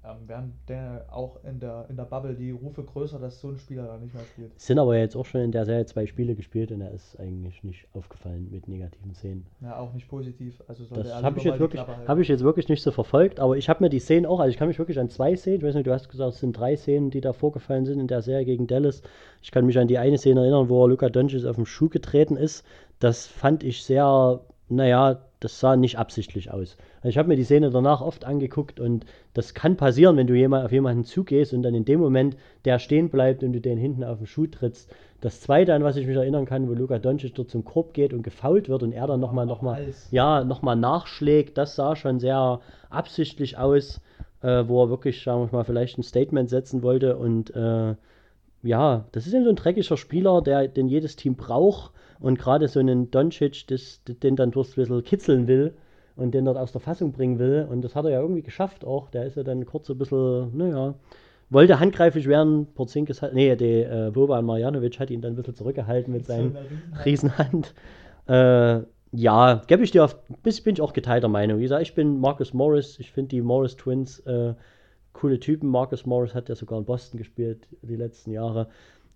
Speaker 2: ähm, werden der auch in der, in der Bubble die Rufe größer, dass so ein Spieler da nicht mehr spielt.
Speaker 3: Es sind aber jetzt auch schon in der Serie zwei Spiele gespielt und er ist eigentlich nicht aufgefallen mit negativen Szenen.
Speaker 2: Ja, auch nicht positiv. Also
Speaker 3: Das habe ich jetzt wirklich, habe ich jetzt wirklich nicht so verfolgt, aber ich habe mir die Szenen auch, also ich kann mich wirklich an zwei Szenen, ich weiß nicht, du hast gesagt, es sind drei Szenen, die da vorgefallen sind in der Serie gegen Dallas. Ich kann mich an die eine Szene erinnern, wo Luka Doncic auf den Schuh getreten ist. Das fand ich sehr, naja, das sah nicht absichtlich aus. Also ich habe mir die Szene danach oft angeguckt und das kann passieren, wenn du jemand, auf jemanden zugehst und dann in dem Moment der stehen bleibt und du den hinten auf den Schuh trittst. Das zweite, an was ich mich erinnern kann, wo Luka Doncic dort zum Korb geht und gefault wird und er dann nochmal, noch mal, ja, nochmal nachschlägt, das sah schon sehr absichtlich aus, äh, wo er wirklich, sagen wir mal, vielleicht ein Statement setzen wollte. Und äh, ja, das ist eben so ein dreckiger Spieler, der, den jedes Team braucht und gerade so einen Doncic, das, den dann durchs bisschen kitzeln will und den dort aus der Fassung bringen will. Und das hat er ja irgendwie geschafft auch. Der ist ja dann kurz so ein bisschen, naja, wollte handgreiflich werden. Porzingis hat, nee, der äh, Boban Marjanovic hat ihn dann ein bisschen zurückgehalten mit seinem
Speaker 2: eine
Speaker 3: Riesenhand. Äh, ja, gebe ich dir auf, bis bin ich auch geteilter Meinung. Wie gesagt, ich bin Marcus Morris. Ich finde die Morris Twins äh, coole Typen. Marcus Morris hat ja sogar in Boston gespielt die letzten Jahre.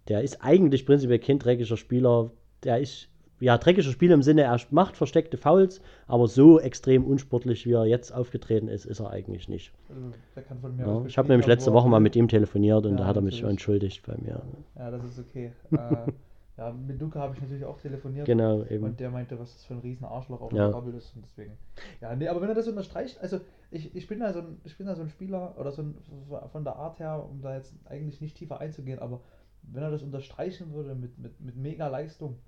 Speaker 3: Der ist eigentlich prinzipiell kein dreckiger Spieler. Der ist, ja, dreckiger Spieler im Sinne, er macht versteckte Fouls, aber so extrem unsportlich, wie er jetzt aufgetreten ist, ist er eigentlich nicht.
Speaker 2: Also, der kann von mir
Speaker 3: Ja, ich habe nämlich letzte
Speaker 2: wo
Speaker 3: Woche mal mit ihm telefoniert und
Speaker 2: Ja,
Speaker 3: da hat er mich
Speaker 2: natürlich.
Speaker 3: entschuldigt bei mir.
Speaker 2: Ja, das ist okay. äh, ja, mit Luca habe ich natürlich auch telefoniert.
Speaker 3: Genau, eben.
Speaker 2: Und der meinte, was das für ein riesen Arschloch auf
Speaker 3: Ja.
Speaker 2: der Bubble ist und deswegen. Ja, nee, aber wenn er das unterstreicht, also ich, ich bin da so ein, ich bin da so ein Spieler oder so ein, von der Art her, um da jetzt eigentlich nicht tiefer einzugehen, aber wenn er das unterstreichen würde mit, mit, mit mega Leistung,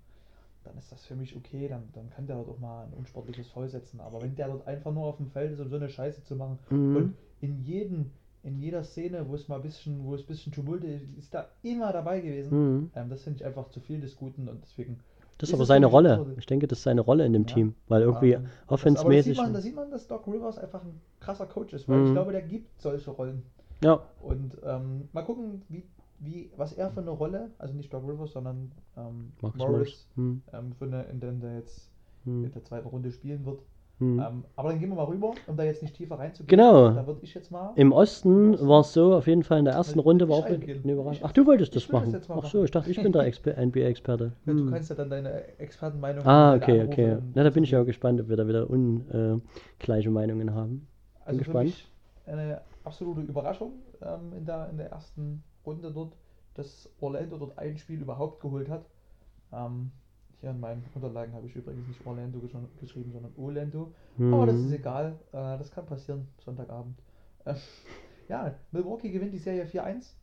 Speaker 2: dann ist das für mich okay, dann, dann kann der dort auch mal ein unsportliches Foul setzen. Aber wenn der dort einfach nur auf dem Feld ist, um so eine Scheiße zu machen
Speaker 3: Mhm.
Speaker 2: und in jedem, in jeder Szene, wo es mal ein bisschen, wo es ein bisschen Tumult ist, ist da immer dabei gewesen.
Speaker 3: Mhm.
Speaker 2: Ähm, das finde ich einfach zu viel des Guten und deswegen.
Speaker 3: Das ist
Speaker 2: ist
Speaker 3: aber seine Rolle. Ich denke, das ist seine Rolle in dem
Speaker 2: Ja.
Speaker 3: Team, weil irgendwie
Speaker 2: Ähm, das, aber da
Speaker 3: offensmäßig.
Speaker 2: sieht, sieht man, dass Doc Rivers einfach ein krasser Coach ist, weil
Speaker 3: Mhm.
Speaker 2: ich glaube, der gibt solche Rollen.
Speaker 3: ja,
Speaker 2: Und ähm, mal gucken, wie, wie, was er für eine Rolle, also nicht Doc Rivers, sondern ähm,
Speaker 3: Marcus
Speaker 2: Morris.
Speaker 3: Hm,
Speaker 2: ähm, für eine, in der, in der jetzt in
Speaker 3: hm,
Speaker 2: der zweiten Runde spielen wird.
Speaker 3: hm.
Speaker 2: Ähm, aber dann gehen wir mal rüber, um da jetzt nicht tiefer reinzugehen.
Speaker 3: Genau.
Speaker 2: Da würde ich jetzt mal.
Speaker 3: Im Osten war es so, auf jeden Fall in der ersten Runde war auch eine Überraschung. Ach, du wolltest das
Speaker 2: das
Speaker 3: machen.
Speaker 2: mal
Speaker 3: Ach so, ich dachte, ich bin der Exper NBA-Experte.
Speaker 2: Ja, Du kannst ja dann deine Expertenmeinung.
Speaker 3: Ah, okay, okay. Na, da bin ich ja gespannt, ob wir da wieder ungleiche Meinungen haben.
Speaker 2: Also für
Speaker 3: gespannt.
Speaker 2: mich eine absolute Überraschung ähm, in, der, in der ersten Runde dort, dass Orlando dort ein Spiel überhaupt geholt hat. Ähm, hier in meinen Unterlagen habe ich übrigens nicht Orlando gesch geschrieben, sondern Orlando. Aber das ist
Speaker 3: Hm.
Speaker 2: egal, äh, das kann passieren, Sonntagabend. Äh, ja, Milwaukee gewinnt die Serie 4-1.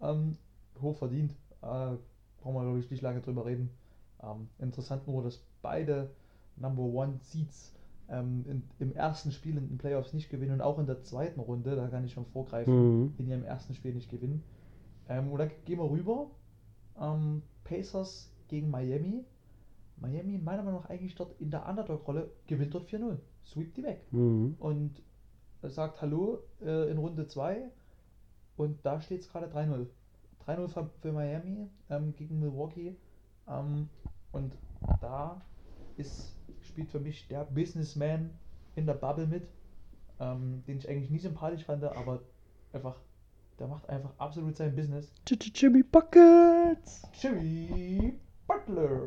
Speaker 2: Ähm, hoch verdient. Äh, brauchen wir, glaube ich, nicht lange drüber reden. Ähm, interessant nur, dass beide Number One Seeds ähm, in, im ersten Spiel in den Playoffs nicht gewinnen und auch in der zweiten Runde, da kann ich schon vorgreifen,
Speaker 3: Hm.
Speaker 2: in ihrem ersten Spiel nicht gewinnen. Ähm, und dann gehen wir rüber. Ähm, Pacers gegen Miami. Miami, meiner Meinung nach, eigentlich dort in der Underdog-Rolle, gewinnt dort 4-0. Sweep die weg.
Speaker 3: Hm.
Speaker 2: Und sagt Hallo äh, in Runde 2. Und da steht es gerade 3-0. 3-0 für, für Miami ähm, gegen Milwaukee. Ähm, und da ist, spielt für mich der Businessman in der Bubble mit, ähm, den ich eigentlich nie sympathisch fand, aber einfach der macht einfach absolut sein Business.
Speaker 3: Jimmy Buckets!
Speaker 2: Jimmy Butler.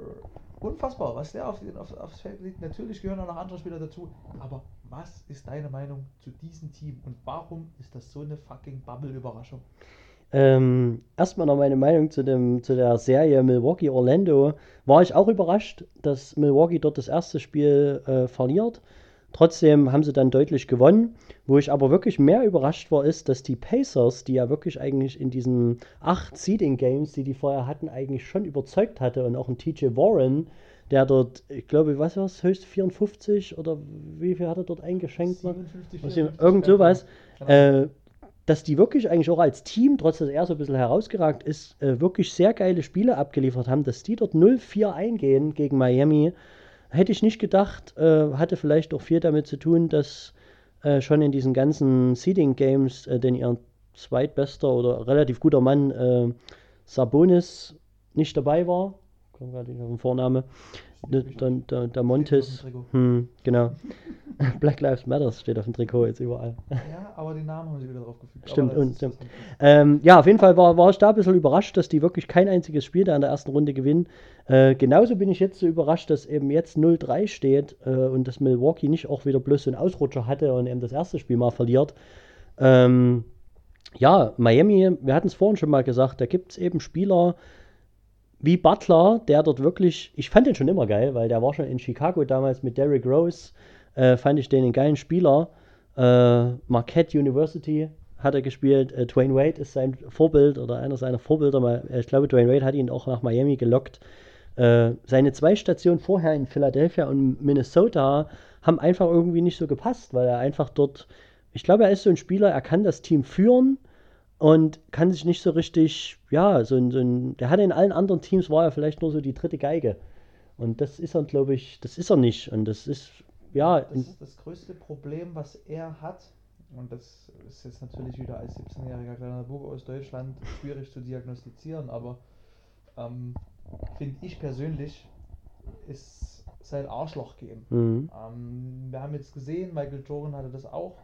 Speaker 2: Unfassbar, was der auf, auf, aufs Feld legt. Natürlich gehören auch noch andere Spieler dazu. Aber was ist deine Meinung zu diesem Team und warum ist das so eine fucking Bubble-Überraschung?
Speaker 3: Ähm, erstmal noch meine Meinung zu, dem, zu der Serie Milwaukee-Orlando. War ich auch überrascht, dass Milwaukee dort das erste Spiel äh, verliert. Trotzdem haben sie dann deutlich gewonnen. Wo ich aber wirklich mehr überrascht war, ist, dass die Pacers, die ja wirklich eigentlich in diesen acht Seeding-Games, die die vorher hatten, eigentlich schon überzeugt hatte und auch ein TJ Warren, der dort, ich glaube, was war es, höchst 54 oder wie viel hat er dort eingeschenkt?
Speaker 2: 57,
Speaker 3: Was
Speaker 2: 54,
Speaker 3: irgend sowas.
Speaker 2: Ahnung.
Speaker 3: Äh, dass die wirklich eigentlich auch als Team, trotz dass er so ein bisschen herausgeragt ist, äh, wirklich sehr geile Spiele abgeliefert haben, dass die dort 0-4 eingehen gegen Miami, hätte ich nicht gedacht, äh, hatte vielleicht auch viel damit zu tun, dass äh, schon in diesen ganzen Seeding Games, äh, denn ihr zweitbester oder relativ guter Mann äh, Sabonis nicht dabei war. Kommt gerade nicht auf den Vorname. Der, der, der, der Montes. Hm, genau. Black Lives Matter steht auf dem Trikot jetzt überall.
Speaker 2: Ja, aber die Namen haben sie wieder drauf gefügt.
Speaker 3: Stimmt, und- stimmt. Ähm, ja, auf jeden Fall war, war ich da ein bisschen überrascht, dass die wirklich kein einziges Spiel da in der ersten Runde gewinnen. Äh, genauso bin ich jetzt so überrascht, dass eben jetzt 0-3 steht äh, und dass Milwaukee nicht auch wieder bloß so einen Ausrutscher hatte und eben das erste Spiel mal verliert. Ähm, ja, Miami, wir hatten es vorhin schon mal gesagt, da gibt es eben Spieler wie Butler, der dort wirklich, ich fand den schon immer geil, weil der war schon in Chicago damals mit Derrick Rose, äh, fand ich den einen geilen Spieler. Äh, Marquette University hat er gespielt. Äh, Dwayne Wade ist sein Vorbild oder einer seiner Vorbilder. Äh, Ich glaube, Dwayne Wade hat ihn auch nach Miami gelockt. Äh, seine zwei Stationen vorher in Philadelphia und Minnesota haben einfach irgendwie nicht so gepasst, weil er einfach dort, ich glaube, er ist so ein Spieler, er kann das Team führen und kann sich nicht so richtig, ja, so ein, so ein, der hatte in allen anderen Teams, war er vielleicht nur so die dritte Geige. Und das ist er, glaube ich, das ist er nicht. Und das ist, ja,
Speaker 2: Das ist das größte Problem, was er hat. Und das ist jetzt natürlich wieder als 17-jähriger kleiner Bub aus Deutschland schwierig zu diagnostizieren, aber ähm, finde ich persönlich, ist sein Arschloch geben.
Speaker 3: mhm.
Speaker 2: Ähm, wir haben jetzt gesehen, Michael Jordan hatte das auch.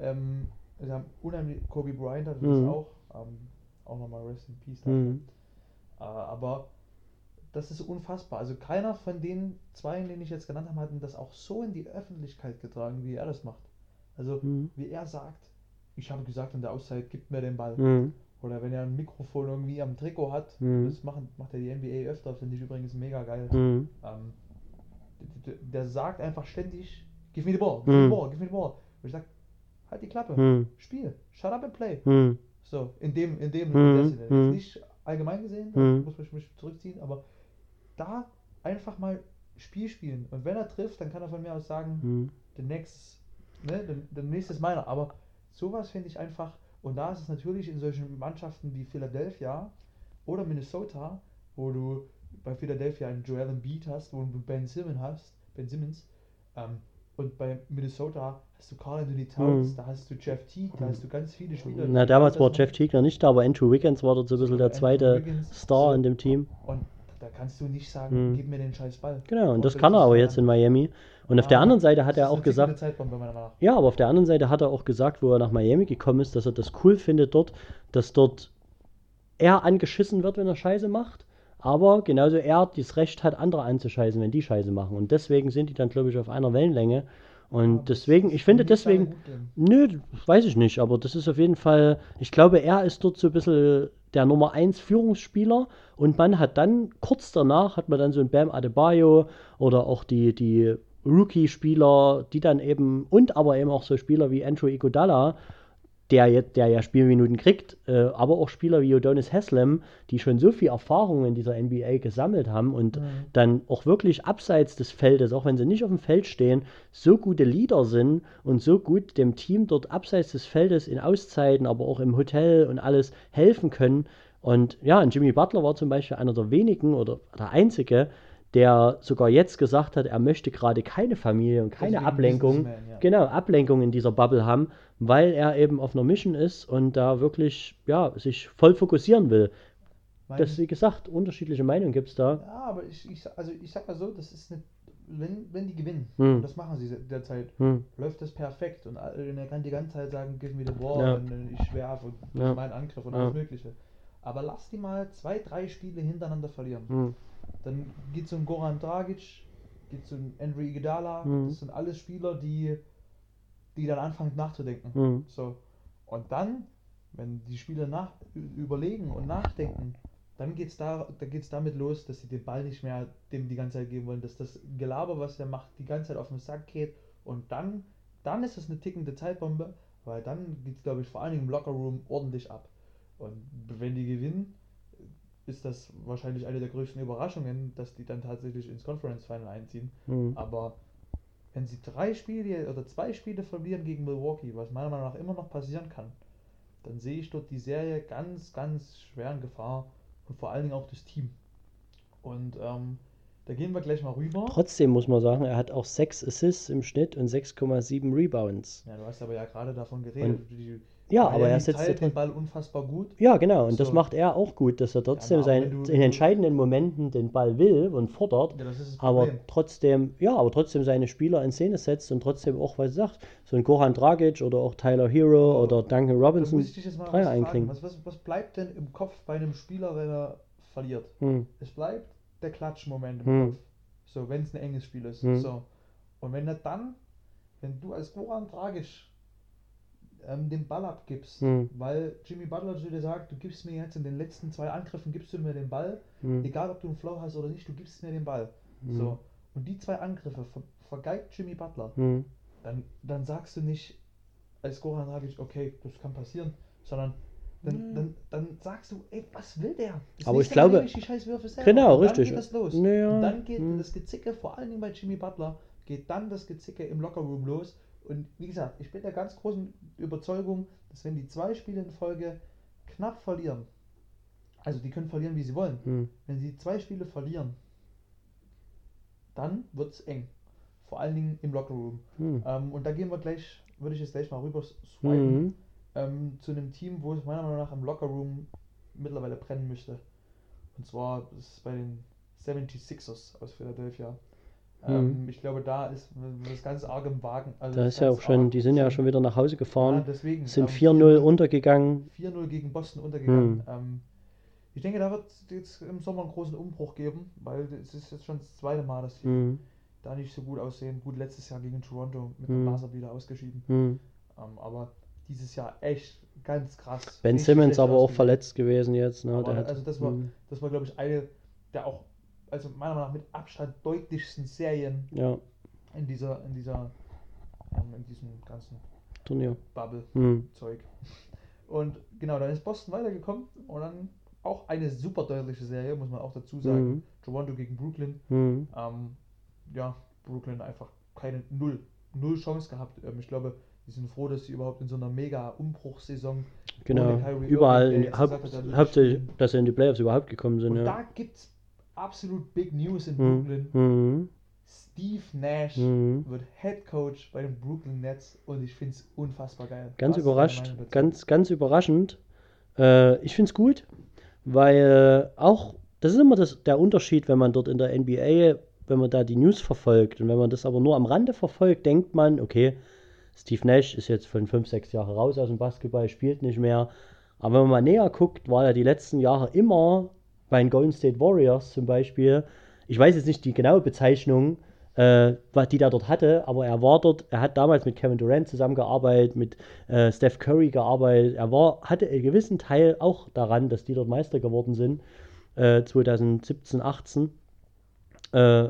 Speaker 2: Ähm, wir haben unheimlich, Kobe Bryant
Speaker 3: Mhm.
Speaker 2: das auch. Ähm, auch nochmal Rest in Peace.
Speaker 3: Mhm.
Speaker 2: Äh, aber das ist unfassbar. Also keiner von den zwei, den ich jetzt genannt habe, hatten das auch so in die Öffentlichkeit getragen, wie er das macht. Also
Speaker 3: Mhm.
Speaker 2: wie er sagt, ich habe gesagt in der Auszeit, gib mir den Ball.
Speaker 3: Mhm.
Speaker 2: Oder wenn er ein Mikrofon irgendwie am Trikot hat,
Speaker 3: Mhm.
Speaker 2: das machen, macht er die NBA öfter, finde ich übrigens mega geil.
Speaker 3: Mhm.
Speaker 2: Ähm, der sagt einfach ständig, give me the ball, give me
Speaker 3: Mhm.
Speaker 2: the ball, give me the ball. Und ich sag, halt die Klappe,
Speaker 3: Mhm.
Speaker 2: spiel, shut up and play.
Speaker 3: Mhm.
Speaker 2: So, in dem, in dem,
Speaker 3: Mhm,
Speaker 2: in der. Jetzt
Speaker 3: mhm.
Speaker 2: nicht allgemein gesehen,
Speaker 3: Mhm.
Speaker 2: muss ich mich zurückziehen, aber da einfach mal Spiel spielen. Und wenn er trifft, dann kann er von mir aus sagen,
Speaker 3: Mhm.
Speaker 2: the next, ne, the, the nächste ist meiner. Aber sowas finde ich einfach, und da ist es natürlich in solchen Mannschaften wie Philadelphia oder Minnesota, wo du bei Philadelphia einen Joel Embiid hast, wo du Ben Simmons hast, Ben Simmons, ähm, und bei Minnesota hast du Carl Anthony Towns,
Speaker 3: Mhm.
Speaker 2: da hast du Jeff Teague, da hast du ganz viele Spieler.
Speaker 3: Na, damals war. Jeff Teague noch nicht da, aber Andrew Wiggins war dort so ein bisschen der zweite
Speaker 2: Wiggins,
Speaker 3: Star
Speaker 2: so.
Speaker 3: in dem Team.
Speaker 2: Und da kannst du nicht sagen,
Speaker 3: Mhm.
Speaker 2: gib mir den scheiß Ball.
Speaker 3: Genau, und das
Speaker 2: das
Speaker 3: kann er aber
Speaker 2: ja-
Speaker 3: jetzt in Miami. Und auf der
Speaker 2: Ja,
Speaker 3: anderen Seite hat er auch gesagt. Ja, aber auf der anderen Seite hat er auch gesagt, wo er nach Miami gekommen ist, dass er das cool findet dort, dass dort er angeschissen wird, wenn er Scheiße macht, aber genauso er das Recht hat, andere anzuscheißen, wenn die Scheiße machen. Und deswegen sind die dann, glaube ich, auf einer Wellenlänge. Und
Speaker 2: Aber
Speaker 3: deswegen, ich finde deswegen, nö, weiß ich nicht, aber das ist auf jeden Fall, ich glaube, er ist dort so ein bisschen der Nummer 1 Führungsspieler und man hat dann, kurz danach, hat man dann so ein Bam Adebayo oder auch die, die Rookie-Spieler, die dann eben, und aber eben auch so Spieler wie Andrew Iguodala, der, jetzt, der ja Spielminuten kriegt, äh, aber auch Spieler wie Udonis Haslem, die schon so viel Erfahrung in dieser NBA gesammelt haben und
Speaker 2: Mhm.
Speaker 3: dann auch wirklich abseits des Feldes, auch wenn sie nicht auf dem Feld stehen, so gute Leader sind und so gut dem Team dort abseits des Feldes in Auszeiten, aber auch im Hotel und alles helfen können. Und ja, und Jimmy Butler war zum Beispiel einer der wenigen oder der einzige, der sogar jetzt gesagt hat, er möchte gerade keine Familie und keine
Speaker 2: Deswegen
Speaker 3: Ablenkung,
Speaker 2: ja.
Speaker 3: genau, Ablenkung in dieser Bubble haben, weil er eben auf einer Mission ist und da wirklich, ja, sich voll fokussieren will.
Speaker 2: Mein-
Speaker 3: Das, wie gesagt, unterschiedliche Meinungen gibt es da.
Speaker 2: Ja, aber ich, ich, also ich sag mal so, das ist eine, wenn, wenn die gewinnen,
Speaker 3: Hm.
Speaker 2: das machen sie derzeit,
Speaker 3: Hm.
Speaker 2: läuft das perfekt und er kann die ganze Zeit sagen, give me the ball
Speaker 3: Ja.
Speaker 2: und äh, ich werfe und
Speaker 3: Ja.
Speaker 2: ist mein Angriff und
Speaker 3: Ja.
Speaker 2: alles Mögliche. Aber lass die mal zwei, drei Spiele hintereinander verlieren.
Speaker 3: Hm.
Speaker 2: Dann geht so ein Goran Dragic, geht so ein Andrew Iguodala,
Speaker 3: Mhm.
Speaker 2: das sind alles Spieler, die, die dann anfangen nachzudenken.
Speaker 3: Hm.
Speaker 2: So. Und dann, wenn die Spieler nach, überlegen und nachdenken, dann geht es da, da geht's damit los, dass sie den Ball nicht mehr dem die ganze Zeit geben wollen, dass das Gelaber, was er macht, die ganze Zeit auf den Sack geht und dann, dann ist es eine tickende Zeitbombe, weil dann geht es, glaube ich, vor allen Dingen im Lockerroom ordentlich ab. Und wenn die gewinnen, ist das wahrscheinlich eine der größten Überraschungen, dass die dann tatsächlich ins Conference Final einziehen.
Speaker 3: Hm.
Speaker 2: Aber wenn sie drei Spiele oder zwei Spiele verlieren gegen Milwaukee, was meiner Meinung nach immer noch passieren kann, dann sehe ich dort die Serie ganz, ganz schwer in Gefahr und vor allen Dingen auch das Team. Und ähm, da gehen wir gleich mal rüber.
Speaker 3: Trotzdem muss man sagen, er hat auch 6 Assists im Schnitt und 6,7 Rebounds.
Speaker 2: Ja, du hast aber ja gerade davon geredet.
Speaker 3: Und- Ja, aber er
Speaker 2: teilt
Speaker 3: ja
Speaker 2: den Ball unfassbar gut.
Speaker 3: Ja, genau. Und das
Speaker 2: So.
Speaker 3: macht er auch gut, dass er trotzdem
Speaker 2: aber
Speaker 3: sein,
Speaker 2: wenn du-
Speaker 3: in entscheidenden Momenten den Ball will und fordert,
Speaker 2: Ja, das ist das
Speaker 3: aber trotzdem, ja, aber trotzdem seine Spieler in Szene setzt und trotzdem auch, was er sagt, so ein Goran Dragic oder auch Tyler Hero
Speaker 2: Aber
Speaker 3: oder Duncan Robinson.
Speaker 2: muss ich dich jetzt mal was
Speaker 3: Dreier einkriegen.
Speaker 2: Was, was, was bleibt denn im Kopf bei einem Spieler, wenn er verliert?
Speaker 3: Hm,
Speaker 2: Es bleibt der Klatschmoment im
Speaker 3: Hm.
Speaker 2: Kopf. So, wenn es ein enges Spiel ist.
Speaker 3: Hm.
Speaker 2: So. Und wenn er dann, wenn du als Goran Dragic ähm, den Ball abgibst,
Speaker 3: Hm.
Speaker 2: weil Jimmy Butler zu dir sagt, du gibst mir jetzt in den letzten zwei Angriffen, gibst du mir den Ball,
Speaker 3: hm,
Speaker 2: egal ob du einen Flow hast oder nicht, du gibst mir den Ball.
Speaker 3: hm,
Speaker 2: So. Und die zwei Angriffe ver vergeigt Jimmy Butler,
Speaker 3: hm,
Speaker 2: dann, dann sagst du nicht als Goran Dragic, okay, das kann passieren, sondern dann, dann, dann sagst du, ey, was will der? Das
Speaker 3: Aber ich glaube-
Speaker 2: die scheiß Würfe selber.
Speaker 3: Genau,
Speaker 2: dann
Speaker 3: richtig.
Speaker 2: geht das los.
Speaker 3: Naja,
Speaker 2: Und dann geht
Speaker 3: hm.
Speaker 2: das Gezicke, vor allen Dingen bei Jimmy Butler, geht dann das Gezicke im Lockerroom los. Und wie gesagt, ich bin der ganz großen Überzeugung, dass wenn die zwei Spiele in Folge knapp verlieren, also die können verlieren, wie sie wollen,
Speaker 3: hm,
Speaker 2: wenn sie zwei Spiele verlieren, dann wird es eng. Vor allen Dingen im Lockerroom.
Speaker 3: hm,
Speaker 2: Ähm, und da gehen wir gleich, würde ich jetzt gleich mal rüber swipen,
Speaker 3: hm.
Speaker 2: ähm, zu einem Team, wo es meiner Meinung nach im Lockerroom mittlerweile brennen müsste. Und zwar ist es bei den 76ers aus Philadelphia. Ähm,
Speaker 3: Mhm.
Speaker 2: ich glaube, da ist das ganz arg im Wagen. Also
Speaker 3: Da ist ja auch schon, die sind ja
Speaker 2: schon-
Speaker 3: wieder nach Hause
Speaker 2: Ja,
Speaker 3: gefahren,
Speaker 2: deswegen,
Speaker 3: sind
Speaker 2: ähm,
Speaker 3: 4-0 untergegangen.
Speaker 2: 4-0 gegen Boston untergegangen.
Speaker 3: Hm.
Speaker 2: Ähm, ich denke, da wird es jetzt im Sommer einen großen Umbruch geben, weil es ist jetzt schon das zweite Mal, dass die
Speaker 3: Hm,
Speaker 2: da nicht so gut aussehen. Gut, letztes Jahr gegen Toronto mit
Speaker 3: Hm.
Speaker 2: der Buzzer wieder ausgeschieden.
Speaker 3: hm.
Speaker 2: Ähm, aber dieses Jahr echt ganz krass.
Speaker 3: Ben Simmons aber auch verletzt gewesen jetzt. Ne?
Speaker 2: Aber also das war,
Speaker 3: hm,
Speaker 2: das war glaube ich eine der auch, also meiner Meinung nach mit Abstand deutlichsten Serien
Speaker 3: ja,
Speaker 2: in dieser, in dieser, ähm, in diesem ganzen
Speaker 3: Turnier.
Speaker 2: Bubble-Zeug.
Speaker 3: Hm,
Speaker 2: Und genau, dann ist Boston weitergekommen und dann auch eine super deutliche Serie, muss man auch dazu sagen.
Speaker 3: Mhm.
Speaker 2: Toronto gegen Brooklyn.
Speaker 3: hm,
Speaker 2: Ähm, ja, Brooklyn einfach keine Null, Null Chance gehabt. Ähm, ich glaube, die sind froh, dass sie überhaupt in so einer mega Umbruchssaison
Speaker 3: genau.
Speaker 2: Irving,
Speaker 3: Überall,
Speaker 2: er will
Speaker 3: hauptsächlich,
Speaker 2: spielen.
Speaker 3: dass sie in die Playoffs überhaupt gekommen sind.
Speaker 2: Und
Speaker 3: Ja.
Speaker 2: da gibt es absolut Big News in
Speaker 3: Hm,
Speaker 2: Brooklyn.
Speaker 3: hm,
Speaker 2: Steve Nash
Speaker 3: hm.
Speaker 2: wird Head Coach bei den Brooklyn Nets und ich finde es unfassbar geil.
Speaker 3: Ganz
Speaker 2: Was
Speaker 3: überrascht, ganz, ganz überraschend. Äh, ich finde es gut, weil auch, das ist immer das, der Unterschied, wenn man dort in der NBA, wenn man da die News verfolgt und wenn man das aber nur am Rande verfolgt, denkt man, okay, Steve Nash ist jetzt von 5, 6 Jahren raus aus dem Basketball, spielt nicht mehr. Aber wenn man mal näher guckt, war er die letzten Jahre immer bei den Golden State Warriors zum Beispiel. Ich weiß jetzt nicht die genaue Bezeichnung, äh, die da dort hatte, aber er war dort, er hat damals mit Kevin Durant zusammengearbeitet, mit äh, Steph Curry gearbeitet. Er war, hatte einen gewissen Teil auch daran, dass die dort Meister geworden sind, äh, 2017, 18. Äh,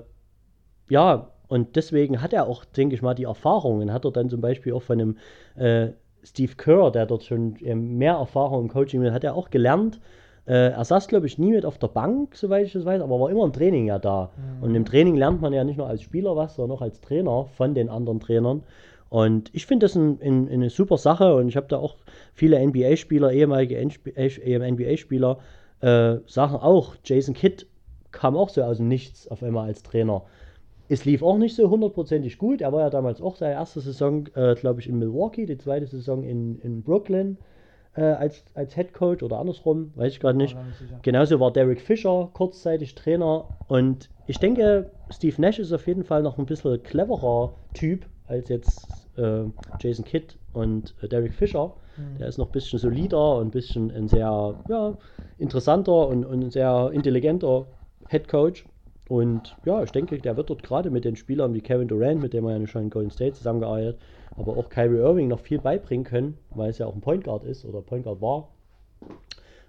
Speaker 3: ja, und deswegen hat er auch, denke ich mal, die Erfahrungen. Hat er dann zum Beispiel auch von einem äh, Steve Kerr, der dort schon ähm, mehr Erfahrung im Coaching hat, hat er auch gelernt. Äh, er saß, glaube ich, nie mit auf der Bank, soweit ich das weiß, aber war immer im Training ja da. Und im Training lernt man ja nicht nur als Spieler was, sondern auch als Trainer von den anderen Trainern. Und ich finde das ein, ein, eine super Sache und ich habe da auch viele NBA-Spieler, ehemalige NBA-Spieler, äh, sagen auch, Jason Kidd kam auch so aus dem Nichts auf einmal als Trainer. Es lief auch nicht so hundertprozentig gut. Er war ja damals auch seine erste Saison, äh, glaube ich, in Milwaukee, die zweite Saison in, in Brooklyn. Äh, als, als Head Coach oder andersrum, weiß ich gerade nicht. Genauso war Derek Fisher kurzzeitig Trainer und ich denke, Steve Nash ist auf jeden Fall noch ein bisschen cleverer Typ als jetzt äh, Jason Kidd und äh, Derek Fisher.
Speaker 2: Mhm.
Speaker 3: Der ist noch ein bisschen solider und ein bisschen ein sehr ja, interessanter und, und ein sehr intelligenter Head Coach. Und ja, ich denke, der wird dort gerade mit den Spielern wie Kevin Durant, mit dem er ja schon in Golden State zusammengearbeitet, aber auch Kyrie Irving noch viel beibringen können, weil es ja auch ein Point Guard ist oder Point Guard war.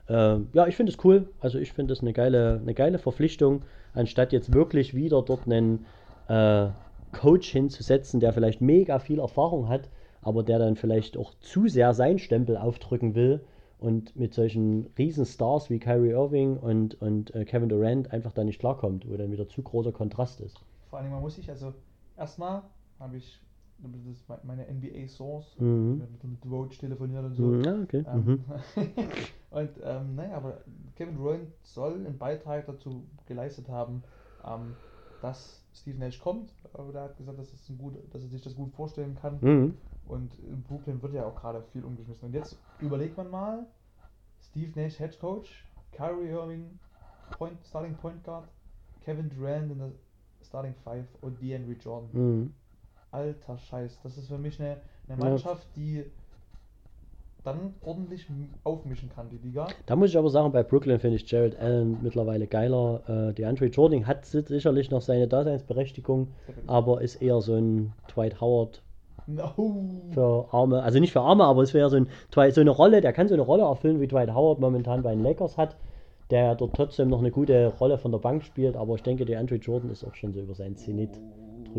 Speaker 3: Ähm, ja, ich finde es cool. Also ich finde es eine geile, eine geile Verpflichtung, anstatt jetzt wirklich wieder dort einen äh, Coach hinzusetzen, der vielleicht mega viel Erfahrung hat, aber der dann vielleicht auch zu sehr seinen Stempel aufdrücken will und mit solchen Riesenstars wie Kyrie Irving und, und äh, Kevin Durant einfach da nicht klarkommt, wo dann wieder zu großer Kontrast ist.
Speaker 2: Vor allem, man muss sich, also erstmal habe ich das ist me- meine NBA-Source,
Speaker 3: Mhm.
Speaker 2: mit, mit Roach telefoniert und so.
Speaker 3: Mhm, Ja, okay. Mhm.
Speaker 2: Ähm, und ähm, naja, aber Kevin Durant soll einen Beitrag dazu geleistet haben, ähm, dass Steve Nash kommt. Aber der hat gesagt, dass, es ein gut, dass er sich das gut vorstellen kann.
Speaker 3: Mhm.
Speaker 2: Und in Brooklyn wird ja auch gerade viel umgeschmissen. Und jetzt überlegt man mal, Steve Nash Head Coach, Kyrie Irving Point, Starting Point Guard, Kevin Durant in der Starting Five und DeAndre Jordan.
Speaker 3: Mhm.
Speaker 2: Alter Scheiß, das ist für mich eine, eine. Mannschaft, die dann ordentlich aufmischen kann, die Liga.
Speaker 3: Da muss ich aber sagen, bei Brooklyn finde ich Jared Allen mittlerweile geiler. Äh, die Andre Jordan hat si- sicherlich noch seine Daseinsberechtigung, aber ist eher so ein Dwight Howard
Speaker 2: No.
Speaker 3: für Arme, also nicht für Arme, aber es wäre so, ein, so eine Rolle, der kann so eine Rolle erfüllen, wie Dwight Howard momentan bei den Lakers hat, der dort trotzdem noch eine gute Rolle von der Bank spielt, aber ich denke, der Andre Jordan ist auch schon so über seinen Zenit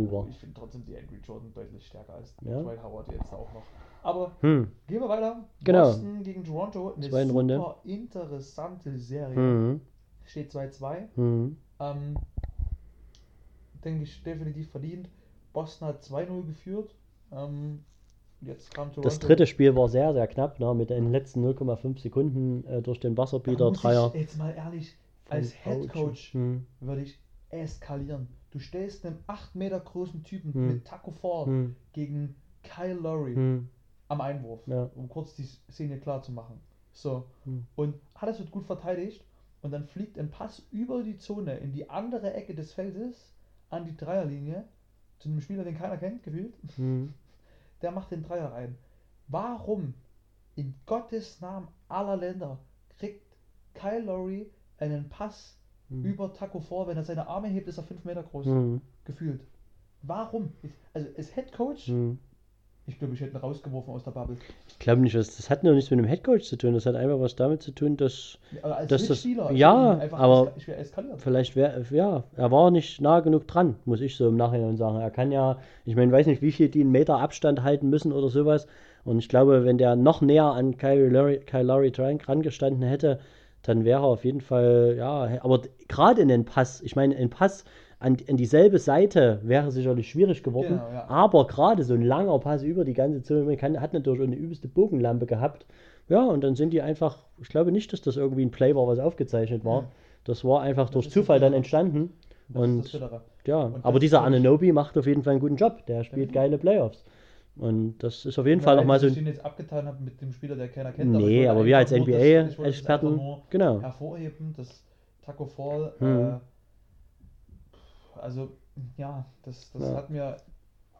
Speaker 3: drüber.
Speaker 2: Ich finde trotzdem die Andrew Jordan deutlich stärker als
Speaker 3: Ja.
Speaker 2: Dwight Howard jetzt auch noch. Aber
Speaker 3: Hm.
Speaker 2: gehen wir weiter.
Speaker 3: Genau.
Speaker 2: Boston gegen Toronto. Eine
Speaker 3: Zweite
Speaker 2: super
Speaker 3: Runde.
Speaker 2: interessante Serie.
Speaker 3: Hm.
Speaker 2: Steht 2-2.
Speaker 3: Hm.
Speaker 2: Ähm, denke ich definitiv verdient. Boston hat 2-0 geführt. Ähm, jetzt kam Toronto.
Speaker 3: Das dritte Spiel war sehr, sehr knapp, ne? mit den letzten 0,5 Sekunden äh, durch den
Speaker 2: muss
Speaker 3: Dreier.
Speaker 2: Jetzt mal ehrlich, als Head. Coach
Speaker 3: Hm.
Speaker 2: würde ich eskalieren. Du stellst einen 8 Meter großen Typen
Speaker 3: Hm.
Speaker 2: mit Taco Fall
Speaker 3: Hm.
Speaker 2: gegen Kyle Lowry
Speaker 3: Hm.
Speaker 2: am Einwurf,
Speaker 3: Ja.
Speaker 2: um kurz die Szene klar zu machen. So.
Speaker 3: Hm.
Speaker 2: Und alles wird gut verteidigt und dann fliegt ein Pass über die Zone in die andere Ecke des Feldes an die Dreierlinie zu einem Spieler, den keiner kennt, gefühlt.
Speaker 3: Hm.
Speaker 2: Der macht den Dreier rein. Warum in Gottes Namen aller Länder kriegt Kyle Lowry einen Pass
Speaker 3: Hm.
Speaker 2: über Taco vor, wenn er seine Arme hebt, ist er 5 Meter groß.
Speaker 3: Hm.
Speaker 2: Gefühlt. Warum? Also als Head Coach,
Speaker 3: Hm.
Speaker 2: ich glaube, ich hätte ihn rausgeworfen aus der Bubble.
Speaker 3: Ich glaube nicht, das, das hat nur nichts mit dem Headcoach zu tun. Das hat einfach was damit zu tun, dass
Speaker 2: Aber als
Speaker 3: Das ja, aber-
Speaker 2: eskaliert.
Speaker 3: vielleicht wäre, ja, er war nicht nah genug dran, muss ich so im Nachhinein sagen. Er kann ja, ich meine, weiß nicht, wie viel die einen Meter Abstand halten müssen oder sowas. Und ich glaube, wenn der noch näher an Kyle Lowry, Kyle Lowry dran gestanden hätte, dann wäre auf jeden Fall, ja, aber gerade in den Pass, ich meine, ein Pass an, an dieselbe Seite wäre sicherlich schwierig geworden,
Speaker 2: Genau, ja.
Speaker 3: aber gerade so ein langer Pass über die ganze Zone, kann, hat natürlich eine übelste Bogenlampe gehabt. Ja, und dann sind die einfach, ich glaube nicht, dass das irgendwie ein Play war, was aufgezeichnet war.
Speaker 2: Mhm.
Speaker 3: Das war einfach
Speaker 2: Das
Speaker 3: durch Zufall dann entstanden.
Speaker 2: Das
Speaker 3: Und ja,
Speaker 2: Und
Speaker 3: aber dieser Ananobi macht auf jeden Fall einen guten Job. Der spielt geile Playoffs. Und das ist auf jeden Fall
Speaker 2: Nein,
Speaker 3: nochmal so
Speaker 2: ich ihn jetzt abgetan habe mit dem Spieler, der keiner kennt.
Speaker 3: Nee,
Speaker 2: wollte
Speaker 3: aber wir als NBA-Experten, genau.
Speaker 2: hervorheben, dass Taco Fall,
Speaker 3: Mhm.
Speaker 2: äh, also ja, das, das
Speaker 3: Ja.
Speaker 2: hat mir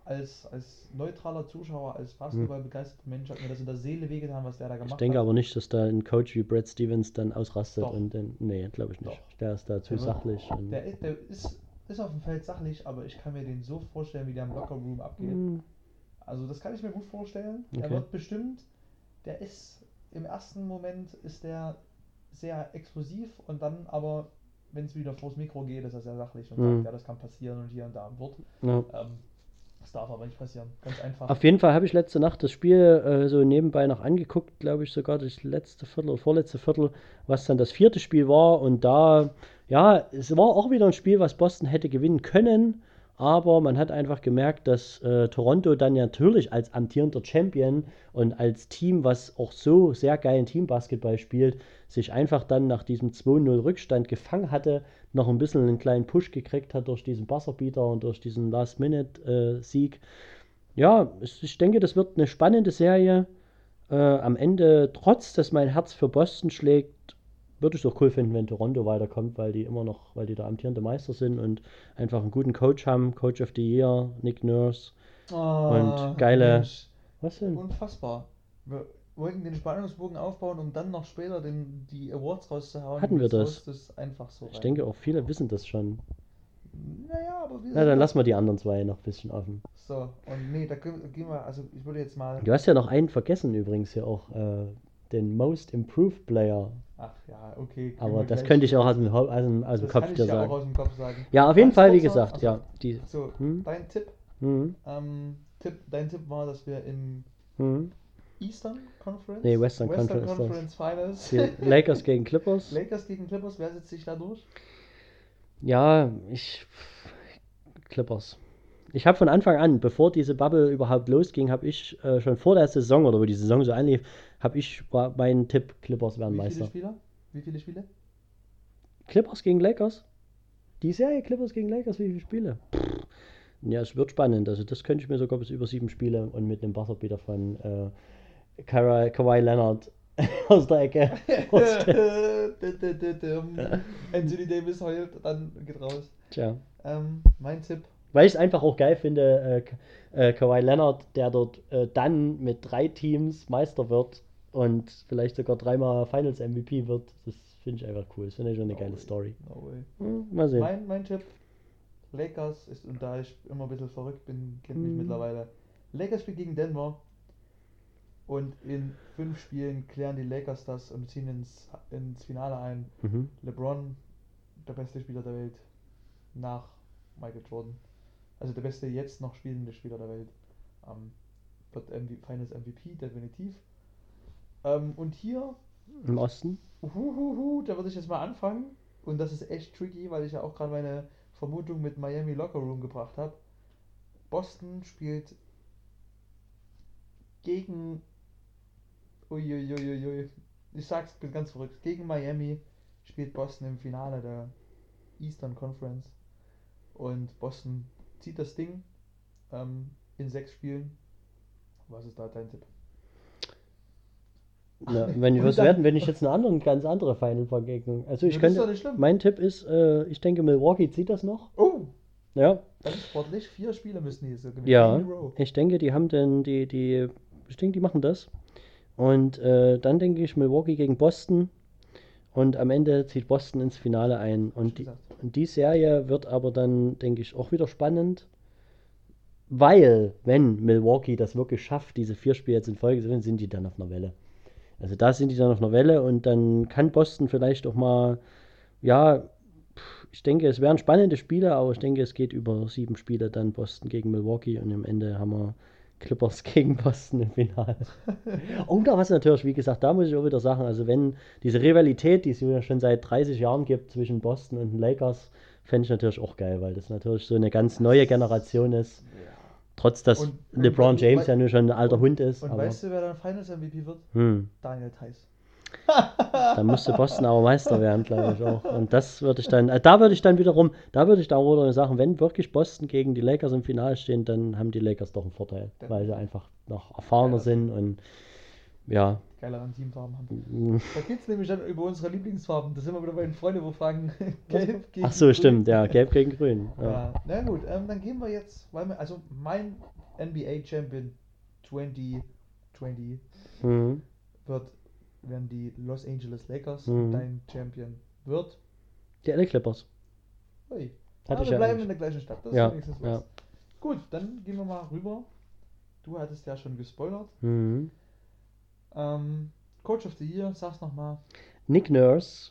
Speaker 2: als, als neutraler Zuschauer, als Basketball begeisterter Mensch, hat mir das in der Seele wehgetan, was der da gemacht
Speaker 3: Ich denke
Speaker 2: hat.
Speaker 3: aber nicht, dass da ein Coach wie Brad Stevens dann ausrastet
Speaker 2: Doch.
Speaker 3: und dann. Nee, glaube ich nicht.
Speaker 2: Doch.
Speaker 3: Der ist da zu
Speaker 2: wird-
Speaker 3: sachlich.
Speaker 2: Der, ist- der ist, ist auf dem Feld sachlich, aber ich kann mir den so vorstellen, wie der im Lockerroom abgeht.
Speaker 3: Hm,
Speaker 2: Also das kann ich mir gut vorstellen. Er
Speaker 3: Okay.
Speaker 2: wird bestimmt, der ist im ersten Moment ist der sehr explosiv und dann aber, wenn es wieder vors Mikro geht, ist er sehr sachlich und
Speaker 3: Mhm.
Speaker 2: sagt, ja, das kann passieren und hier und da wird.
Speaker 3: ja.
Speaker 2: Ähm, das darf aber nicht passieren. Ganz einfach.
Speaker 3: Auf jeden Fall habe ich letzte Nacht das Spiel äh, so nebenbei noch angeguckt, glaube ich sogar das letzte Viertel oder vorletzte Viertel, was dann das vierte Spiel war. Und da, ja, es war auch wieder ein Spiel, was Boston hätte gewinnen können. Aber man hat einfach gemerkt, dass äh, Toronto dann ja natürlich als amtierender Champion und als Team, was auch so sehr geilen Teambasketball spielt, sich einfach dann nach diesem 2-0 Rückstand gefangen hatte, noch ein bisschen einen kleinen Push gekriegt hat durch diesen Buzzerbeater und durch diesen Last-Minute-Sieg. ja, es- ich denke, das wird eine spannende Serie. äh, am Ende, trotz dass mein Herz für Boston schlägt, würde ich es auch cool finden, wenn Toronto weiterkommt, weil die immer noch, weil die der amtierende Meister sind und einfach einen guten Coach haben, Coach of the Year, Nick Nurse.
Speaker 2: Ah,
Speaker 3: Und geile-
Speaker 2: Mensch,
Speaker 3: Was denn?
Speaker 2: Unfassbar. Wir wollten den Spannungsbogen aufbauen, um dann noch später den, die Awards rauszuhauen.
Speaker 3: Hatten wir das?
Speaker 2: einfach so.
Speaker 3: Ich denke auch viele wissen das schon.
Speaker 2: Naja, aber wir
Speaker 3: Na, dann lassen wir die anderen zwei noch ein bisschen offen.
Speaker 2: So, und nee, da gehen wir, also ich würde jetzt mal.
Speaker 3: Du hast ja noch einen vergessen übrigens hier auch, äh, den Most Improved Player.
Speaker 2: Ach ja, okay.
Speaker 3: Aber das
Speaker 2: gleich-
Speaker 3: könnte ich auch aus dem, aus dem, aus dem
Speaker 2: das
Speaker 3: Kopf dir
Speaker 2: ja auch
Speaker 3: sagen.
Speaker 2: aus dem Kopf sagen.
Speaker 3: Ja, auf jeden Fall, wie gesagt,
Speaker 2: achso,
Speaker 3: ja. Die,
Speaker 2: So,
Speaker 3: Hm?
Speaker 2: dein Tipp,
Speaker 3: hm,
Speaker 2: ähm, Tipp, dein Tipp war, dass wir im
Speaker 3: hm.
Speaker 2: Eastern Conference,
Speaker 3: Nee, Western
Speaker 2: Western
Speaker 3: Conference,
Speaker 2: Conference Finals,
Speaker 3: Die Lakers gegen Clippers.
Speaker 2: Lakers gegen Clippers, wer setzt sich da durch?
Speaker 3: Ja, ich. Clippers. Ich habe von Anfang an, bevor diese Bubble überhaupt losging, habe ich äh, schon vor der Saison oder wo die Saison so anlief, habe ich war mein Tipp, Clippers werden
Speaker 2: Wie viele
Speaker 3: Meister.
Speaker 2: Spieler? Wie viele Spiele?
Speaker 3: Clippers gegen Lakers? Die Serie Clippers gegen Lakers, wie viele Spiele? Pff, Ja, es wird spannend. Also das könnte ich mir sogar bis über sieben Spiele und mit einem Buzzerbeater von äh, Kawhi, Kawhi Leonard aus der Ecke.
Speaker 2: Anthony Davis heult, dann geht raus.
Speaker 3: Tja.
Speaker 2: Ähm, mein Tipp.
Speaker 3: Weil ich es einfach auch geil finde, äh, äh, Kawhi Leonard, der dort äh, dann mit drei Teams Meister wird und vielleicht sogar dreimal Finals MVP wird, das finde ich einfach cool. Das finde ich schon eine
Speaker 2: No
Speaker 3: geile
Speaker 2: way.
Speaker 3: Story.
Speaker 2: No way.
Speaker 3: Hm, mal sehen.
Speaker 2: Mein, mein Tipp. Lakers ist, und da ich immer ein bisschen verrückt bin, kennt mich
Speaker 3: Mhm.
Speaker 2: mittlerweile. Lakers spielt gegen Denver. Und in fünf Spielen klären die Lakers das und ziehen ins, ins Finale ein.
Speaker 3: Mhm.
Speaker 2: LeBron, der beste Spieler der Welt, nach Michael Jordan. Also der beste jetzt noch spielende Spieler der Welt. Ähm, wird MV Finals MVP, definitiv. Ähm, und hier,
Speaker 3: Im Osten?
Speaker 2: uhuhuhu, da würde ich jetzt mal anfangen. Und das ist echt tricky, weil ich ja auch gerade meine Vermutung mit Miami Locker Room gebracht habe. Boston spielt gegen. Uiuiuiui. Ich sag's ganz verrückt. Gegen Miami spielt Boston im Finale der Eastern Conference. Und Boston zieht das Ding ähm, in sechs Spielen. Was ist da dein Tipp?
Speaker 3: Na, wenn was werden, wenn ich jetzt eine andere, ganz andere Final-Vergegnung. Also ich
Speaker 2: das ist
Speaker 3: könnte. Mein Tipp ist, äh, ich denke, Milwaukee zieht das noch.
Speaker 2: Oh,
Speaker 3: Ja.
Speaker 2: ganz sportlich. Vier Spiele müssen die so gewinnen.
Speaker 3: Ja, ich denke, die haben denn die, die, ich denke, die machen das. Und äh, dann denke ich Milwaukee gegen Boston. Und am Ende zieht Boston ins Finale ein. Und die, und die Serie wird aber dann, denke ich, auch wieder spannend. Weil, wenn Milwaukee das wirklich schafft, diese vier Spiele jetzt in Folge zu gewinnen, sind die dann auf einer Welle. Also da sind die dann auf einer Welle und dann kann Boston vielleicht auch mal, ja, ich denke, es wären spannende Spiele, aber ich denke, es geht über sieben Spiele dann Boston gegen Milwaukee und am Ende haben wir Clippers gegen Boston im Finale. Und da was natürlich, wie gesagt, da muss ich auch wieder sagen, also wenn diese Rivalität, die es ja schon seit 30 Jahren gibt zwischen Boston und den Lakers, fände ich natürlich auch geil, weil das natürlich so eine ganz neue Generation ist.
Speaker 2: Ja.
Speaker 3: Trotz dass
Speaker 2: Und-
Speaker 3: LeBron
Speaker 2: und-
Speaker 3: James
Speaker 2: und-
Speaker 3: ja nur schon ein alter
Speaker 2: und-
Speaker 3: Hund ist.
Speaker 2: Und
Speaker 3: aber,
Speaker 2: weißt du, wer dann Finals MVP wird?
Speaker 3: hm,
Speaker 2: Daniel Theiss.
Speaker 3: dann müsste Boston aber Meister werden, glaube ich auch. Und das würde ich dann, äh, da würde ich dann wiederum, da würde ich dann wieder sagen, wenn wirklich Boston gegen die Lakers im Finale stehen, dann haben die Lakers doch einen Vorteil, weil sie einfach noch erfahrener
Speaker 2: Ja.
Speaker 3: sind und ja.
Speaker 2: Geileren Teamfarben haben.
Speaker 3: mm,
Speaker 2: Da geht's nämlich dann über unsere Lieblingsfarben. Da sind wir wieder bei den Freunden, wo fragen. Gelb gegen
Speaker 3: Ach so,
Speaker 2: Grün.
Speaker 3: stimmt, ja, gelb gegen grün. Ja.
Speaker 2: Ja, na gut, ähm, dann gehen wir jetzt, weil wir, also mein NBA Champion 2020
Speaker 3: Mhm.
Speaker 2: wird, werden die Los Angeles Lakers.
Speaker 3: Mhm.
Speaker 2: Dein Champion wird.
Speaker 3: Die LA Clippers.
Speaker 2: Ui.
Speaker 3: Hatte ich
Speaker 2: wir
Speaker 3: ja
Speaker 2: bleiben
Speaker 3: eigentlich.
Speaker 2: in der gleichen Stadt. Das
Speaker 3: Ja,
Speaker 2: ist
Speaker 3: ja.
Speaker 2: Gut, dann gehen wir mal rüber. Du hattest ja schon gespoilert.
Speaker 3: Mhm.
Speaker 2: Ähm, Coach of the Year, sag's nochmal.
Speaker 3: Nick Nurse,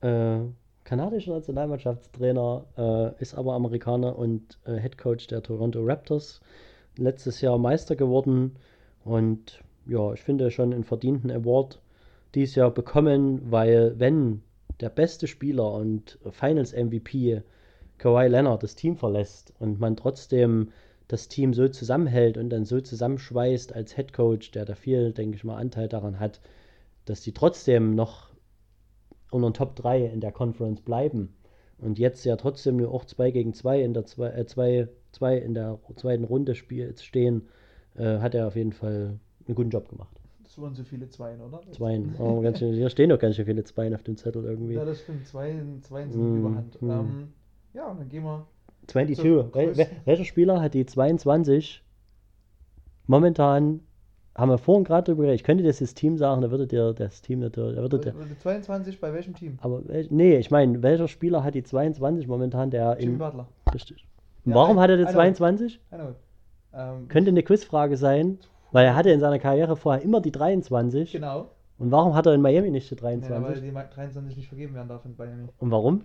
Speaker 3: äh, kanadischer Nationalmannschaftstrainer, äh, ist aber Amerikaner und äh, Head Coach der Toronto Raptors. Letztes Jahr Meister geworden und ja, ich finde schon einen verdienten Award dieses Jahr bekommen, weil wenn der beste Spieler und Finals MVP Kawhi Leonard das Team verlässt und man trotzdem das Team so zusammenhält und dann so zusammenschweißt als Head Coach, der da viel, denke ich mal, Anteil daran hat, dass die trotzdem noch unter den Top 3 in der Conference bleiben und jetzt ja trotzdem nur auch 2 gegen 2 in der zwei, äh, zwei, zwei in der zweiten Runde spiel, stehen, äh, hat er auf jeden Fall einen guten Job gemacht.
Speaker 2: Das und so viele Zweien, oder?
Speaker 3: Zweien. Oh, ganz schön, hier stehen doch ganz schön viele Zweien auf dem Zettel irgendwie.
Speaker 2: Ja, das stimmt. Zweien, Zweien sind
Speaker 3: Mm,
Speaker 2: Überhand.
Speaker 3: mm.
Speaker 2: Ähm, ja, dann gehen wir.
Speaker 3: 22.
Speaker 2: Zum
Speaker 3: Wel welcher Spieler hat die 22? Momentan haben wir vorhin gerade drüber geredet. Ich könnte das, das Team sagen, da würde dir das Team natürlich. Da würde der,
Speaker 2: Äh, 22 bei welchem Team?
Speaker 3: aber wel, nee, ich meine, welcher Spieler hat die 22 momentan, der
Speaker 2: Jimmy
Speaker 3: im.
Speaker 2: Butler.
Speaker 3: Richtig.
Speaker 2: Ja,
Speaker 3: warum
Speaker 2: I-
Speaker 3: hat er die
Speaker 2: I know.
Speaker 3: 22?
Speaker 2: I know. Ähm,
Speaker 3: Könnte eine Quizfrage sein, weil er hatte in seiner Karriere vorher immer die 23.
Speaker 2: genau.
Speaker 3: Und warum hat er in Miami nicht die
Speaker 2: Nee, weil
Speaker 3: 23?
Speaker 2: die Ma- 23 nicht vergeben werden darf in Miami.
Speaker 3: Und warum?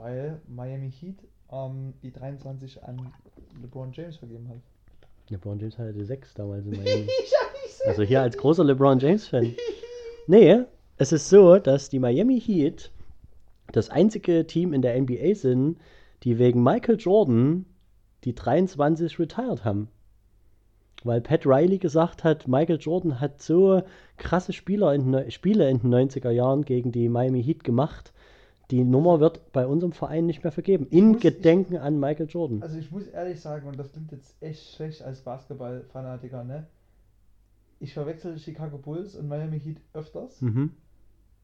Speaker 2: Weil Miami Heat ähm, die 23 an LeBron James vergeben hat.
Speaker 3: LeBron James hatte die 6 damals in Miami. Also hier als großer LeBron James-Fan. Nee, es ist so, dass die Miami Heat das einzige Team in der NBA sind, die wegen Michael Jordan die 23 retired haben. Weil Pat Riley gesagt hat, Michael Jordan hat so krasse Spieler in, Spiele in den 90er Jahren gegen die Miami Heat gemacht. Die Nummer wird bei unserem Verein nicht mehr vergeben. In
Speaker 2: muss- ich-
Speaker 3: Gedenken an Michael Jordan.
Speaker 2: Also ich muss ehrlich sagen, und das klingt jetzt echt schlecht als Basketball-Fanatiker, ne? Ich verwechsel Chicago Bulls und Miami Heat öfters.
Speaker 3: Mhm.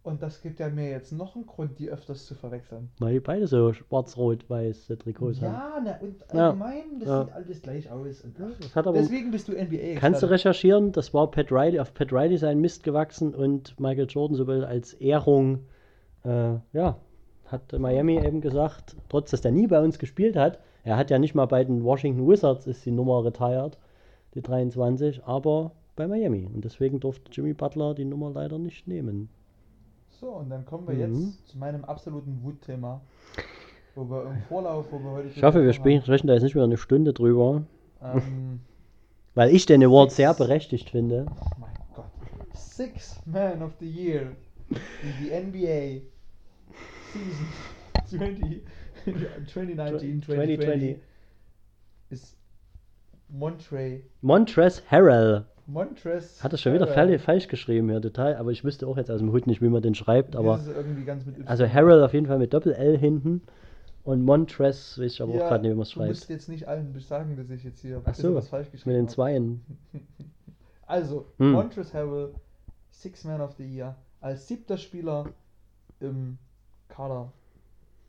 Speaker 2: Und das gibt ja mir jetzt noch einen Grund, die öfters zu verwechseln.
Speaker 3: Weil die beide so schwarz-rot-weiß Trikots haben.
Speaker 2: Ja, ne, und
Speaker 3: Ja.
Speaker 2: allgemein, das
Speaker 3: Ja.
Speaker 2: sieht alles gleich aus. Und
Speaker 3: hat aber
Speaker 2: deswegen bist du NBA.
Speaker 3: Kannst du recherchieren, das war Pat Riley, auf Pat Riley sein Mist gewachsen und Michael Jordan sowohl als Ehrung, äh, ja, hat Miami eben gesagt, trotz dass der nie bei uns gespielt hat, er hat ja nicht mal bei den Washington Wizards ist die Nummer retired, die 23, aber bei Miami. Und deswegen durfte Jimmy Butler die Nummer leider nicht nehmen.
Speaker 2: So, und dann kommen wir
Speaker 3: Mhm.
Speaker 2: jetzt zu meinem absoluten Wutthema. Wo wir im Vorlauf, wo wir heute
Speaker 3: Ich hoffe, wir sprechen, sprechen da jetzt nicht wieder eine Stunde drüber,
Speaker 2: Ähm,
Speaker 3: weil ich den Award
Speaker 2: Six.
Speaker 3: sehr berechtigt finde.
Speaker 2: oh mein Gott. Six Man of the Year in die NBA Season 20, 2019, 2020
Speaker 3: 2020.
Speaker 2: ist Montre
Speaker 3: Montrezl Harrell.
Speaker 2: Montrez.
Speaker 3: Hat er schon wieder
Speaker 2: Harrell.
Speaker 3: falsch geschrieben hier, total. Aber ich wüsste auch jetzt aus dem Hut nicht, wie man den schreibt. Aber
Speaker 2: Das irgendwie ganz mit
Speaker 3: also Harrell auf jeden Fall mit Doppel-L hinten. Und Montrez weiß ich aber auch
Speaker 2: Ja,
Speaker 3: gerade nicht, wie man es
Speaker 2: Du musst
Speaker 3: schreibt.
Speaker 2: jetzt nicht allen sagen, dass ich jetzt hier
Speaker 3: Ach so,
Speaker 2: was falsch geschrieben
Speaker 3: Mit den
Speaker 2: habe.
Speaker 3: Zweien.
Speaker 2: Also,
Speaker 3: Hm.
Speaker 2: Montrezl Harrell, Six Man of the Year, als siebter Spieler im Kader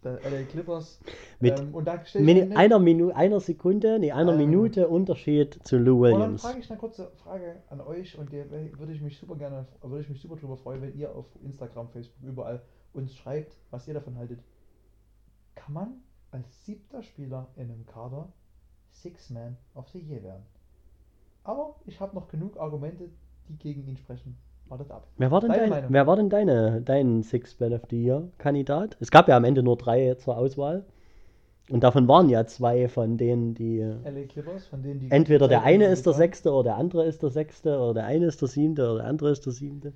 Speaker 2: der LA Clippers.
Speaker 3: Mit
Speaker 2: ähm, und da mir-
Speaker 3: einer, Minu einer Sekunde, nee, einer
Speaker 2: Ähm.
Speaker 3: Minute Unterschied zu Lou
Speaker 2: Und dann
Speaker 3: Williams.
Speaker 2: frage ich eine kurze Frage an euch und der würde ich mich super gerne, würde ich mich super drüber freuen, wenn ihr auf Instagram, Facebook, überall uns schreibt, was ihr davon haltet. Kann man als siebter Spieler in einem Kader Six Man of the Year werden? Aber ich habe noch genug Argumente, die gegen ihn sprechen. Wartet ab.
Speaker 3: Wer war denn,
Speaker 2: Deine
Speaker 3: dein, wer war denn deine, dein Six Man of the Year Kandidat? Es gab ja am Ende nur drei zur Auswahl. Und davon waren ja zwei von denen, die.
Speaker 2: LA Clippers, von denen die
Speaker 3: Entweder der eine ist der. Sechste oder der andere ist der Sechste oder der eine ist der Siebte oder der andere ist der Siebte.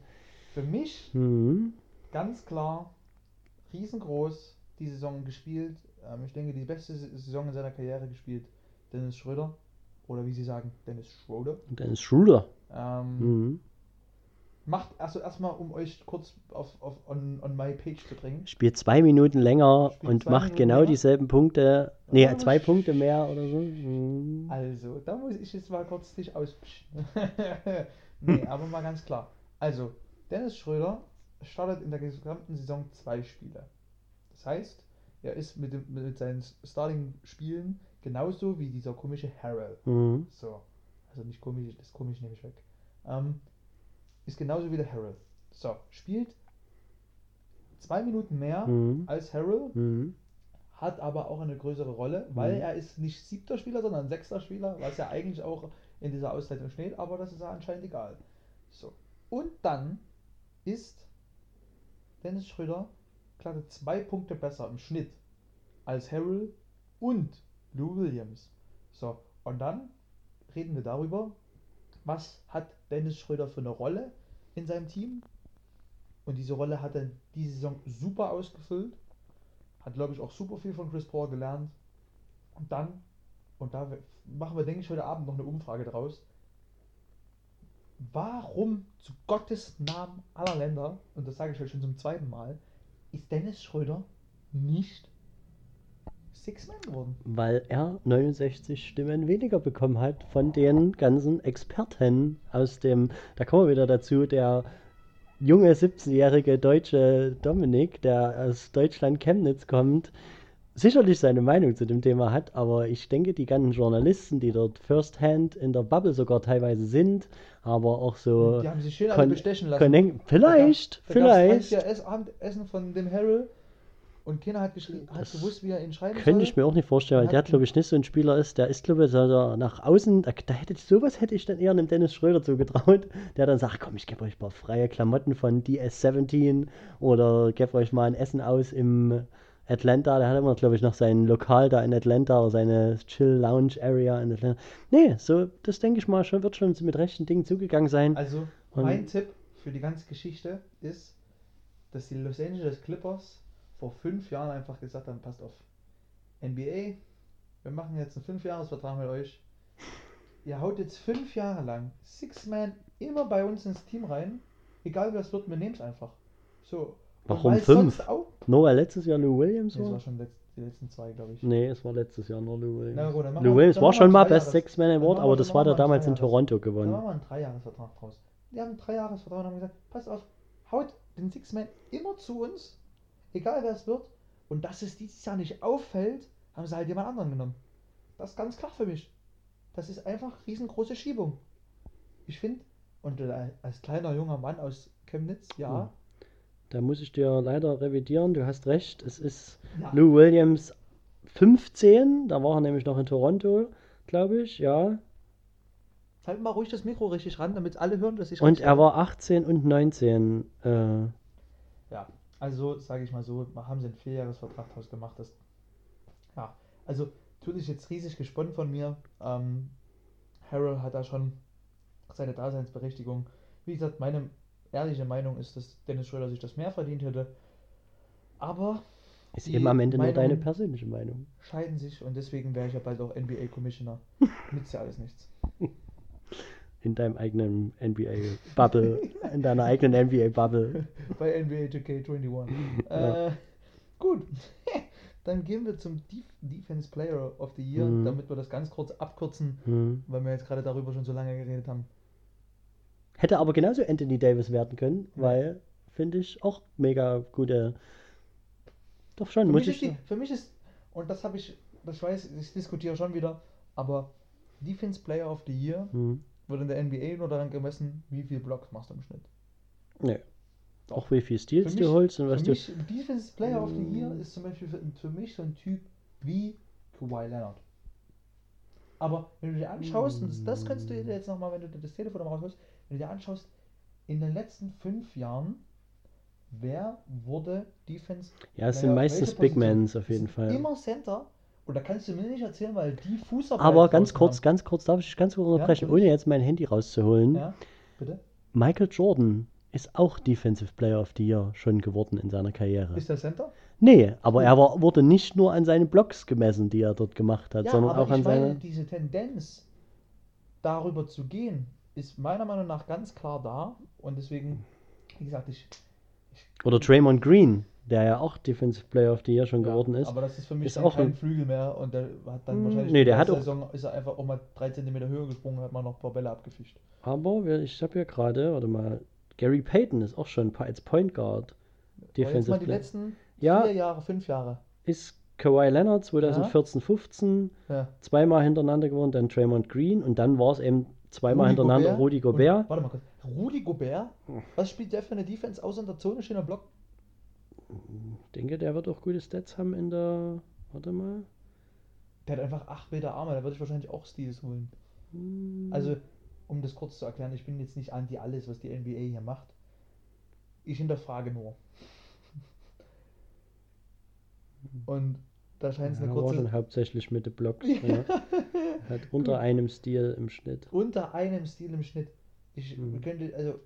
Speaker 2: Für mich
Speaker 3: Mhm.
Speaker 2: ganz klar, riesengroß die Saison gespielt. Ähm, ich denke, die beste Saison in seiner Karriere gespielt. Dennis Schröder. Oder wie sie sagen, Dennis
Speaker 3: dann ist Schruder.
Speaker 2: Ähm,
Speaker 3: Mhm.
Speaker 2: Macht also erstmal, um euch kurz auf, auf on, on my page zu bringen.
Speaker 3: Spielt zwei Minuten länger
Speaker 2: Spielt
Speaker 3: und macht
Speaker 2: Minuten
Speaker 3: genau
Speaker 2: länger?
Speaker 3: dieselben Punkte. Nee,
Speaker 2: Ja,
Speaker 3: zwei Punkte mehr oder so. Mhm.
Speaker 2: Also, da muss ich jetzt mal kurz dich aus. nee, aber mal ganz klar. Also, Dennis Schröder startet in der gesamten Saison zwei Spiele. Das heißt, er ist mit, dem, mit seinen Starting-Spielen genauso wie dieser komische Harrell.
Speaker 3: Mhm.
Speaker 2: So. Also nicht komisch, das komisch nehme ich weg. Ähm, ist genauso wie der Harrell. So, spielt zwei Minuten mehr
Speaker 3: Mhm.
Speaker 2: als Harrell,
Speaker 3: Mhm.
Speaker 2: hat aber auch eine größere Rolle, weil
Speaker 3: Mhm.
Speaker 2: er ist nicht siebter Spieler, sondern sechster Spieler, was ja eigentlich auch in dieser Auszeichnung steht, aber das ist ja anscheinend egal. So. Und dann ist Dennis Schröder glatte zwei Punkte besser im Schnitt als Harrell und Lou Williams. So, und dann reden wir darüber, was hat Dennis Schröder für eine Rolle in seinem Team. Und diese Rolle hat er diese Saison super ausgefüllt. Hat, glaube ich, auch super viel von Chris Paul gelernt. Und dann, und da machen wir, denke ich, heute Abend noch eine Umfrage draus. Warum zu Gottes Namen aller Länder, und das sage ich euch schon zum zweiten Mal, ist Dennis Schröder nicht Six Man geworden.
Speaker 3: weil er 69 Stimmen weniger bekommen hat von den ganzen Experten aus dem, da kommen wir wieder dazu, der junge 17-jährige deutsche Dominik, der aus Deutschland Chemnitz kommt, sicherlich seine Meinung zu dem Thema hat, aber ich denke, die ganzen Journalisten, die dort firsthand in der Bubble sogar teilweise sind, aber auch so
Speaker 2: Die haben sich schön alle bestechen lassen.
Speaker 3: Vielleicht,
Speaker 2: Da gab's
Speaker 3: vielleicht.
Speaker 2: Ja Ess Abendessen von dem Harold und keiner hat, hat gewusst, wie er ihn schreiben soll.
Speaker 3: Könnte ich mir auch nicht vorstellen, weil
Speaker 2: Hat
Speaker 3: der, glaube ich, nicht so ein Spieler ist. Der ist, glaube ich, so so nach außen, da, da hätte ich, sowas hätte ich dann eher einem Dennis Schröder zugetraut, der dann sagt, komm, ich gebe euch ein paar freie Klamotten von DS17 oder gebe euch mal ein Essen aus im Atlanta. Der hat immer, glaube ich, noch sein Lokal da in Atlanta oder seine Chill-Lounge-Area in Atlanta. Nee, so, das denke ich mal, schon, wird schon mit rechten Dingen zugegangen sein.
Speaker 2: Also,
Speaker 3: Und-
Speaker 2: mein Tipp für die ganze Geschichte ist, dass die Los Angeles Clippers vor fünf Jahren einfach gesagt haben, passt auf, NBA, wir machen jetzt einen Fünfjahresvertrag mit euch. Ihr haut jetzt fünf Jahre lang Six Man immer bei uns ins Team rein, egal was wird, wir nehmen es einfach. So.
Speaker 3: Warum fünf?
Speaker 2: Auch,
Speaker 3: weil letztes Jahr Lou Williams
Speaker 2: das war
Speaker 3: war?
Speaker 2: schon letzt, die letzten zwei, glaube ich.
Speaker 3: Nee, es war letztes Jahr nur Lou Williams.
Speaker 2: Na gut, dann
Speaker 3: Lou Williams
Speaker 2: dann
Speaker 3: war schon mal Best Six Man Award, aber das war der damals in Toronto
Speaker 2: Da
Speaker 3: gewonnen.
Speaker 2: machen wir einen Dreijahresvertrag draus. Die haben einen Dreijahresvertrag und haben gesagt, pass auf, haut den Six-Man immer zu uns, egal wer es wird. Und dass es dieses Jahr nicht auffällt, haben sie halt jemand anderen genommen. Das ist ganz klar für mich. Das ist einfach riesengroße Schiebung. Ich finde, und äh, als kleiner junger Mann aus Chemnitz, ja,
Speaker 3: Da muss ich dir leider revidieren, du hast recht, es ist
Speaker 2: ja.
Speaker 3: Lou Williams 15, da war er nämlich noch in Toronto, glaube ich, ja.
Speaker 2: halt mal ruhig das Mikro richtig ran, damit alle hören, dass ich
Speaker 3: Und er war 18 und 19. Äh,
Speaker 2: Ja, also sage ich mal so, haben sie einen Vierjahresvertrag draus gemacht. Das, ja, also tut sich jetzt riesig gesponnen von mir. Ähm, Harold hat da schon seine Daseinsberechtigung. Wie gesagt, meine ehrliche Meinung ist, dass Dennis Schröder sich das mehr verdient hätte. Aber
Speaker 3: ist eben am Ende nur deine persönliche Meinung.
Speaker 2: scheiden sich und deswegen wäre ich ja bald auch NBA Commissioner. Nützt ja alles nichts.
Speaker 3: In deinem eigenen NBA-Bubble, in deiner eigenen NBA-Bubble.
Speaker 2: Bei NBA 2K21.
Speaker 3: Ja.
Speaker 2: Äh, gut. Dann gehen wir zum Def Defense Player of the Year,
Speaker 3: Mhm.
Speaker 2: damit wir das ganz kurz abkürzen,
Speaker 3: Hm.
Speaker 2: weil wir jetzt gerade darüber schon so lange geredet haben.
Speaker 3: Hätte aber genauso Anthony Davis werden können,
Speaker 2: Ja.
Speaker 3: weil, finde ich, auch mega gute. Doch schon,
Speaker 2: Für
Speaker 3: muss
Speaker 2: mich,
Speaker 3: ich.
Speaker 2: ist die, für mich ist, und das habe ich, ich weiß, ich diskutiere schon wieder, aber Defense Player of the Year
Speaker 3: Hm.
Speaker 2: Wird in der NBA nur daran gemessen, wie viel Blocks machst du im Schnitt.
Speaker 3: Nee. Auch wie viel Steals du holst und was
Speaker 2: für
Speaker 3: du.
Speaker 2: mich, Defense Player of the Year ist zum Beispiel für, für mich so ein Typ wie Kawhi Leonard. Aber wenn du dir anschaust, und das, das kannst du dir jetzt nochmal, wenn du dir das Telefon rausholst, wenn du dir anschaust, in den letzten fünf Jahren, wer wurde Defense
Speaker 3: Ja, es sind meistens Big? Mans auf jeden Fall.
Speaker 2: Immer Center. Und da kannst du mir nicht erzählen, weil die Fußarbeit.
Speaker 3: Aber ganz kurz,
Speaker 2: haben.
Speaker 3: ganz kurz, darf ich ganz kurz unterbrechen,
Speaker 2: natürlich.
Speaker 3: ohne jetzt mein Handy rauszuholen.
Speaker 2: Ja, bitte.
Speaker 3: Michael Jordan ist auch Defensive Player of the Year schon geworden in seiner Karriere.
Speaker 2: Ist der Center?
Speaker 3: Nee, aber er war, wurde nicht nur an seinen Blocks gemessen, die er dort gemacht hat,
Speaker 2: Ja,
Speaker 3: sondern
Speaker 2: aber
Speaker 3: auch an
Speaker 2: ich meine,
Speaker 3: seine.
Speaker 2: diese Tendenz, darüber zu gehen, ist meiner Meinung nach ganz klar da. Und deswegen, wie gesagt, ich.
Speaker 3: Oder Draymond Green, der ja auch Defensive Player of the Year schon
Speaker 2: ja,
Speaker 3: geworden ist.
Speaker 2: Aber das ist für mich
Speaker 3: ist auch
Speaker 2: kein
Speaker 3: ein-
Speaker 2: Flügel mehr. Und der hat dann
Speaker 3: Hm,
Speaker 2: wahrscheinlich
Speaker 3: nee, der hat auch-
Speaker 2: Saison ist er einfach auch mal drei Zentimeter höher gesprungen, hat mal noch ein paar Bälle abgefischt.
Speaker 3: Aber ich habe ja gerade, warte mal, Gary Payton ist auch schon als Point Guard
Speaker 2: jetzt
Speaker 3: Defensive
Speaker 2: mal die
Speaker 3: Player.
Speaker 2: letzten
Speaker 3: Ja.
Speaker 2: vier Jahre, fünf Jahre.
Speaker 3: Ist Kawhi Leonard 2014, 15,
Speaker 2: Ja.
Speaker 3: zweimal hintereinander gewonnen, dann Draymond Green und dann war es eben zweimal
Speaker 2: Rudi
Speaker 3: hintereinander
Speaker 2: Gobert
Speaker 3: Rudy
Speaker 2: Und,
Speaker 3: Gobert.
Speaker 2: warte mal kurz. Rudi Gobert? Was spielt der für eine Defense außer in der Zone? Schöner Block.
Speaker 3: Ich denke, der wird auch gute Stats haben in der. Warte mal.
Speaker 2: Der hat einfach 8 Meter Arme, der würde ich wahrscheinlich auch Steals holen.
Speaker 3: Hm,
Speaker 2: Also, um das kurz zu erklären, ich bin jetzt nicht anti alles, was die NBA hier macht. Ich hinterfrage nur. Und da scheint es
Speaker 3: ja,
Speaker 2: eine
Speaker 3: war
Speaker 2: kurze.
Speaker 3: schon hauptsächlich mit den Blocks. ja. Hat unter einem Stil im Schnitt.
Speaker 2: Unter einem Stil im Schnitt. Ich
Speaker 3: Mhm.
Speaker 2: könnte, also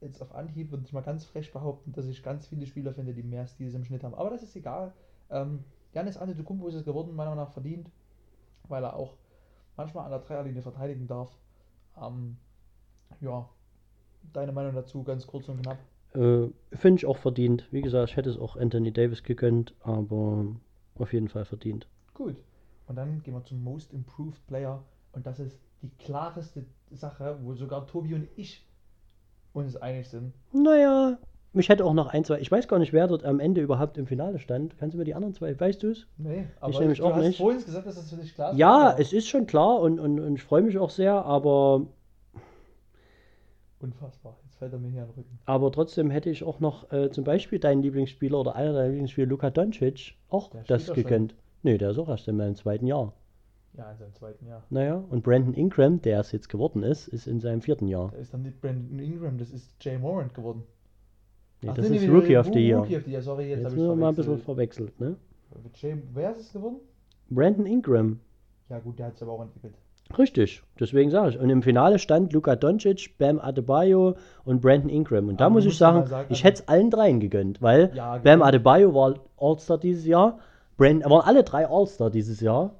Speaker 2: jetzt auf Anhieb würde ich mal ganz frech behaupten, dass ich ganz viele Spieler finde, die mehr Stils im Schnitt haben. Aber das ist egal. Ähm, Janis Antetokounmpo ist es geworden, meiner Meinung nach verdient, weil er auch manchmal an der Dreierlinie verteidigen darf. Ähm, ja, deine Meinung dazu ganz kurz und knapp.
Speaker 3: Äh, Finde ich auch verdient. Wie gesagt, ich hätte es auch Anthony Davis gegönnt, aber auf jeden Fall verdient.
Speaker 2: Gut. Und dann gehen wir zum Most Improved Player. Und das ist die klareste Sache, wo sogar Tobi und ich uns einig sind.
Speaker 3: Naja, mich hätte auch noch ein, zwei. Ich weiß gar nicht, wer dort am Ende überhaupt im Finale stand. Kannst du mir die anderen zwei, weißt du es?
Speaker 2: Nee, aber
Speaker 3: nämlich
Speaker 2: du
Speaker 3: auch
Speaker 2: hast
Speaker 3: nicht.
Speaker 2: vorhin gesagt, dass das für dich klar ist.
Speaker 3: Ja,
Speaker 2: aber
Speaker 3: es ist schon klar und, und, und ich freue mich auch sehr, aber,
Speaker 2: Unfassbar. Jetzt fällt er mir hier an den Rücken.
Speaker 3: aber trotzdem hätte ich auch noch äh, zum Beispiel deinen Lieblingsspieler oder einer deiner Lieblingsspieler, Luka Doncic, auch
Speaker 2: Der
Speaker 3: das
Speaker 2: schon.
Speaker 3: gegönnt. Nee, der ist auch erst in meinem zweiten Jahr.
Speaker 2: Ja, in seinem zweiten Jahr.
Speaker 3: Naja, und Brandon Ingram, der es jetzt geworden ist, ist in seinem vierten Jahr.
Speaker 2: Da ist dann nicht Brandon Ingram, das ist Jay Morant geworden.
Speaker 3: Nee,
Speaker 2: Ach,
Speaker 3: das
Speaker 2: nee,
Speaker 3: ist
Speaker 2: nee,
Speaker 3: Rookie of the Year.
Speaker 2: Rookie of the Year, sorry, jetzt,
Speaker 3: Jetzt
Speaker 2: habe ich
Speaker 3: mal ein bisschen
Speaker 2: verwechselt.
Speaker 3: ne?
Speaker 2: Jay, wer ist es geworden?
Speaker 3: Brandon Ingram.
Speaker 2: Ja gut, der hat es aber auch entwickelt.
Speaker 3: Richtig, deswegen sage ich. Und im Finale stand Luka Doncic, Bam Adebayo und Brandon Ingram. Und da
Speaker 2: Aber
Speaker 3: muss ich sagen,
Speaker 2: sagen,
Speaker 3: ich
Speaker 2: also-
Speaker 3: hätte es allen dreien gegönnt, weil
Speaker 2: Ja,
Speaker 3: Bam
Speaker 2: genau.
Speaker 3: Adebayo war All-Star dieses Jahr, Brandon, waren alle drei All-Star dieses Jahr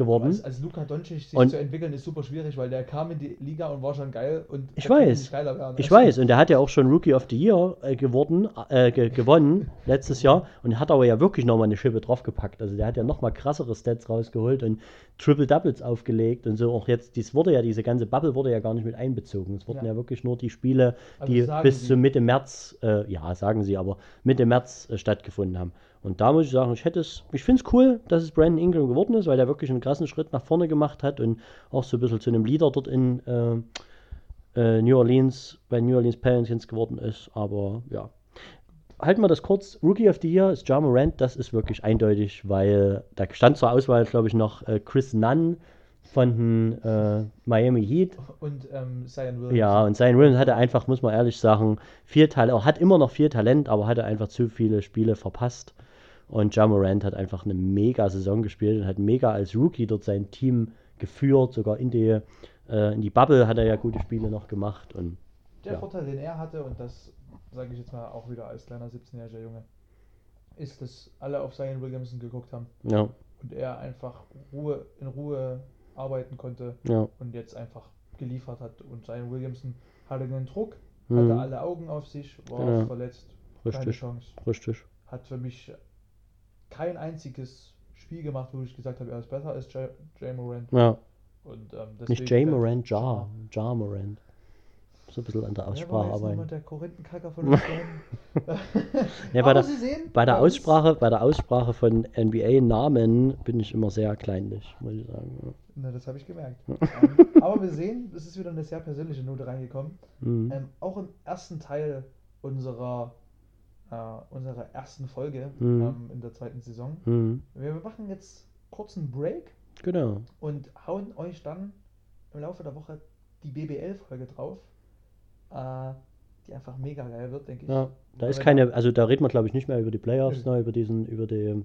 Speaker 3: geworden.
Speaker 2: Als, als Luka Doncic sich
Speaker 3: Und-
Speaker 2: zu entwickeln, ist super schwierig, weil der kam in die Liga und war schon geil und
Speaker 3: Ich weiß.
Speaker 2: werden.
Speaker 3: Ich weiß, und der hat ja auch schon Rookie of the Year äh, geworden, äh, ge gewonnen letztes Jahr und hat aber ja wirklich nochmal eine Schippe draufgepackt. Also der hat ja nochmal krassere Stats rausgeholt und Triple Doubles aufgelegt und so. Auch jetzt, dies wurde ja, diese ganze Bubble wurde ja gar nicht mit einbezogen. Es wurden ja,
Speaker 2: Ja. wirklich
Speaker 3: nur die Spiele,
Speaker 2: Also
Speaker 3: die bis
Speaker 2: Sie.
Speaker 3: zu Mitte März, äh, ja, sagen sie, aber Mitte März äh, stattgefunden haben. Und da muss ich sagen, ich hätte es, ich finde es cool, dass es Brandon Ingram geworden ist, weil der wirklich einen krassen Schritt nach vorne gemacht hat und auch so ein bisschen zu einem Leader dort in äh, äh, New Orleans, bei New Orleans Pelicans geworden ist. Aber ja. Halten wir das kurz. Rookie of the Year ist Ja Morant. Das ist wirklich eindeutig, weil da stand zur Auswahl, glaube ich, noch äh, Chris Nunn von den äh, Miami Heat.
Speaker 2: Und ähm, Zion Williams.
Speaker 3: Ja, und Zion Williams hatte einfach, muss man ehrlich sagen, viel Talent, hat immer noch viel Talent, aber hatte einfach zu viele Spiele verpasst. Und Ja Morant hat einfach eine mega Saison gespielt und hat mega als Rookie dort sein Team geführt, sogar in die, äh, in die Bubble hat er ja gute Spiele noch gemacht. Und
Speaker 2: Der
Speaker 3: Ja.
Speaker 2: Vorteil, den er hatte, und das sage ich jetzt mal auch wieder als kleiner 17-jähriger Junge, ist, dass alle auf Zion Williamson geguckt haben
Speaker 3: ja,
Speaker 2: und er einfach Ruhe, in Ruhe arbeiten konnte
Speaker 3: ja.
Speaker 2: und jetzt einfach geliefert hat. Und Zion Williamson hatte den Druck,
Speaker 3: Mhm.
Speaker 2: hatte alle Augen auf sich, war
Speaker 3: Genau.
Speaker 2: verletzt, keine
Speaker 3: Richtig,
Speaker 2: Chance.
Speaker 3: richtig.
Speaker 2: Hat für mich kein einziges Spiel gemacht, wo ich gesagt habe, er ist besser als Jay, Jay Morant.
Speaker 3: Ja,
Speaker 2: Und, ähm,
Speaker 3: nicht Jay
Speaker 2: fällt-
Speaker 3: Morant, Ja, Ja Morant. So ein bisschen an der
Speaker 2: Ja,
Speaker 3: Aussprache
Speaker 2: jetzt
Speaker 3: arbeiten.
Speaker 2: der Korinthenkacker von.
Speaker 3: Ja, bei der-
Speaker 2: sehen,
Speaker 3: Bei der Aussprache, bei der Aussprache von NBA-Namen bin ich immer sehr kleinlich, muss ich sagen.
Speaker 2: Na, das habe ich gemerkt. ähm, aber wir sehen, es ist wieder eine sehr persönliche Note reingekommen.
Speaker 3: Mhm.
Speaker 2: Ähm, auch im ersten Teil unserer, äh, unserer ersten Folge
Speaker 3: Mhm.
Speaker 2: ähm, in der zweiten Saison.
Speaker 3: Mhm.
Speaker 2: Wir machen jetzt kurz einen Break
Speaker 3: Genau.
Speaker 2: und hauen euch dann im Laufe der Woche die BBL-Folge drauf, äh, die einfach mega geil wird, denke ich.
Speaker 3: Ja, da ist keine, also da reden wir glaube ich nicht mehr über die Playoffs, ne, über diesen, über die,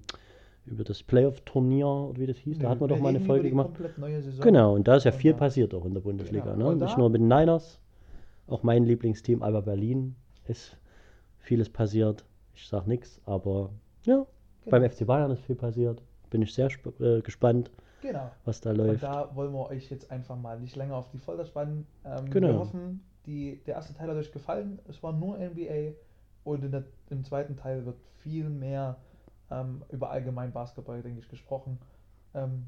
Speaker 3: über das Playoff-Turnier oder wie das hieß.
Speaker 2: Nö,
Speaker 3: Da hat man doch mal eine Folge
Speaker 2: die
Speaker 3: gemacht.
Speaker 2: komplett neue Saison.
Speaker 3: Genau, und da ist ja viel
Speaker 2: da-
Speaker 3: passiert auch in der Bundesliga.
Speaker 2: Genau.
Speaker 3: Ne? Nicht nur mit den Niners, auch mein Lieblingsteam Alba Berlin ist vieles passiert. Ich sag nichts, aber ja,
Speaker 2: Genau.
Speaker 3: beim FC Bayern ist viel passiert. Bin ich sehr äh, gespannt,
Speaker 2: Genau.
Speaker 3: was da
Speaker 2: Und
Speaker 3: läuft.
Speaker 2: da wollen wir euch jetzt einfach mal nicht länger auf die Folter spannen. Ähm,
Speaker 3: Genau.
Speaker 2: Wir hoffen, die, der erste Teil hat euch gefallen. Es war nur NBA und der, im zweiten Teil wird viel mehr ähm, über allgemein Basketball, denke ich, gesprochen. Ähm,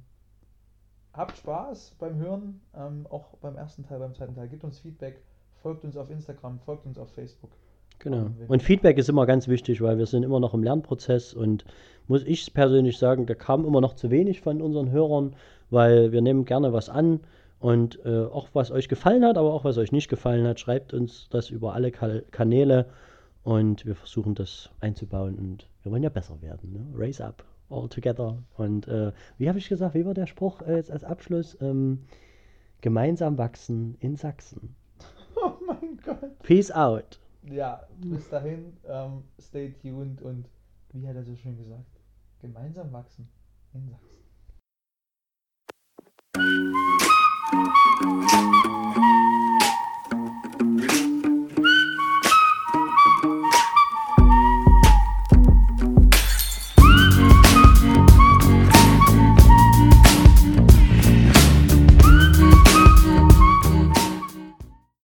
Speaker 2: habt Spaß beim Hören, ähm, auch beim ersten Teil, beim zweiten Teil. Gebt uns Feedback, folgt uns auf Instagram, folgt uns auf Facebook.
Speaker 3: Genau. Und Feedback ist immer ganz wichtig, weil wir sind immer noch im Lernprozess und muss ich persönlich sagen, da kam immer noch zu wenig von unseren Hörern, weil wir nehmen gerne was an und äh, auch was euch gefallen hat, aber auch was euch nicht gefallen hat, schreibt uns das über alle Ka Kanäle und wir versuchen das einzubauen und wir wollen ja besser werden. Ne? Raise up, all together. Und äh, wie habe ich gesagt, wie war der Spruch äh, jetzt als Abschluss? Ähm, gemeinsam wachsen in Sachsen.
Speaker 2: Oh mein Gott.
Speaker 3: Peace out.
Speaker 2: Ja, bis dahin, ähm, stay tuned und wie hat er so schön gesagt? Gemeinsam wachsen in Sachsen.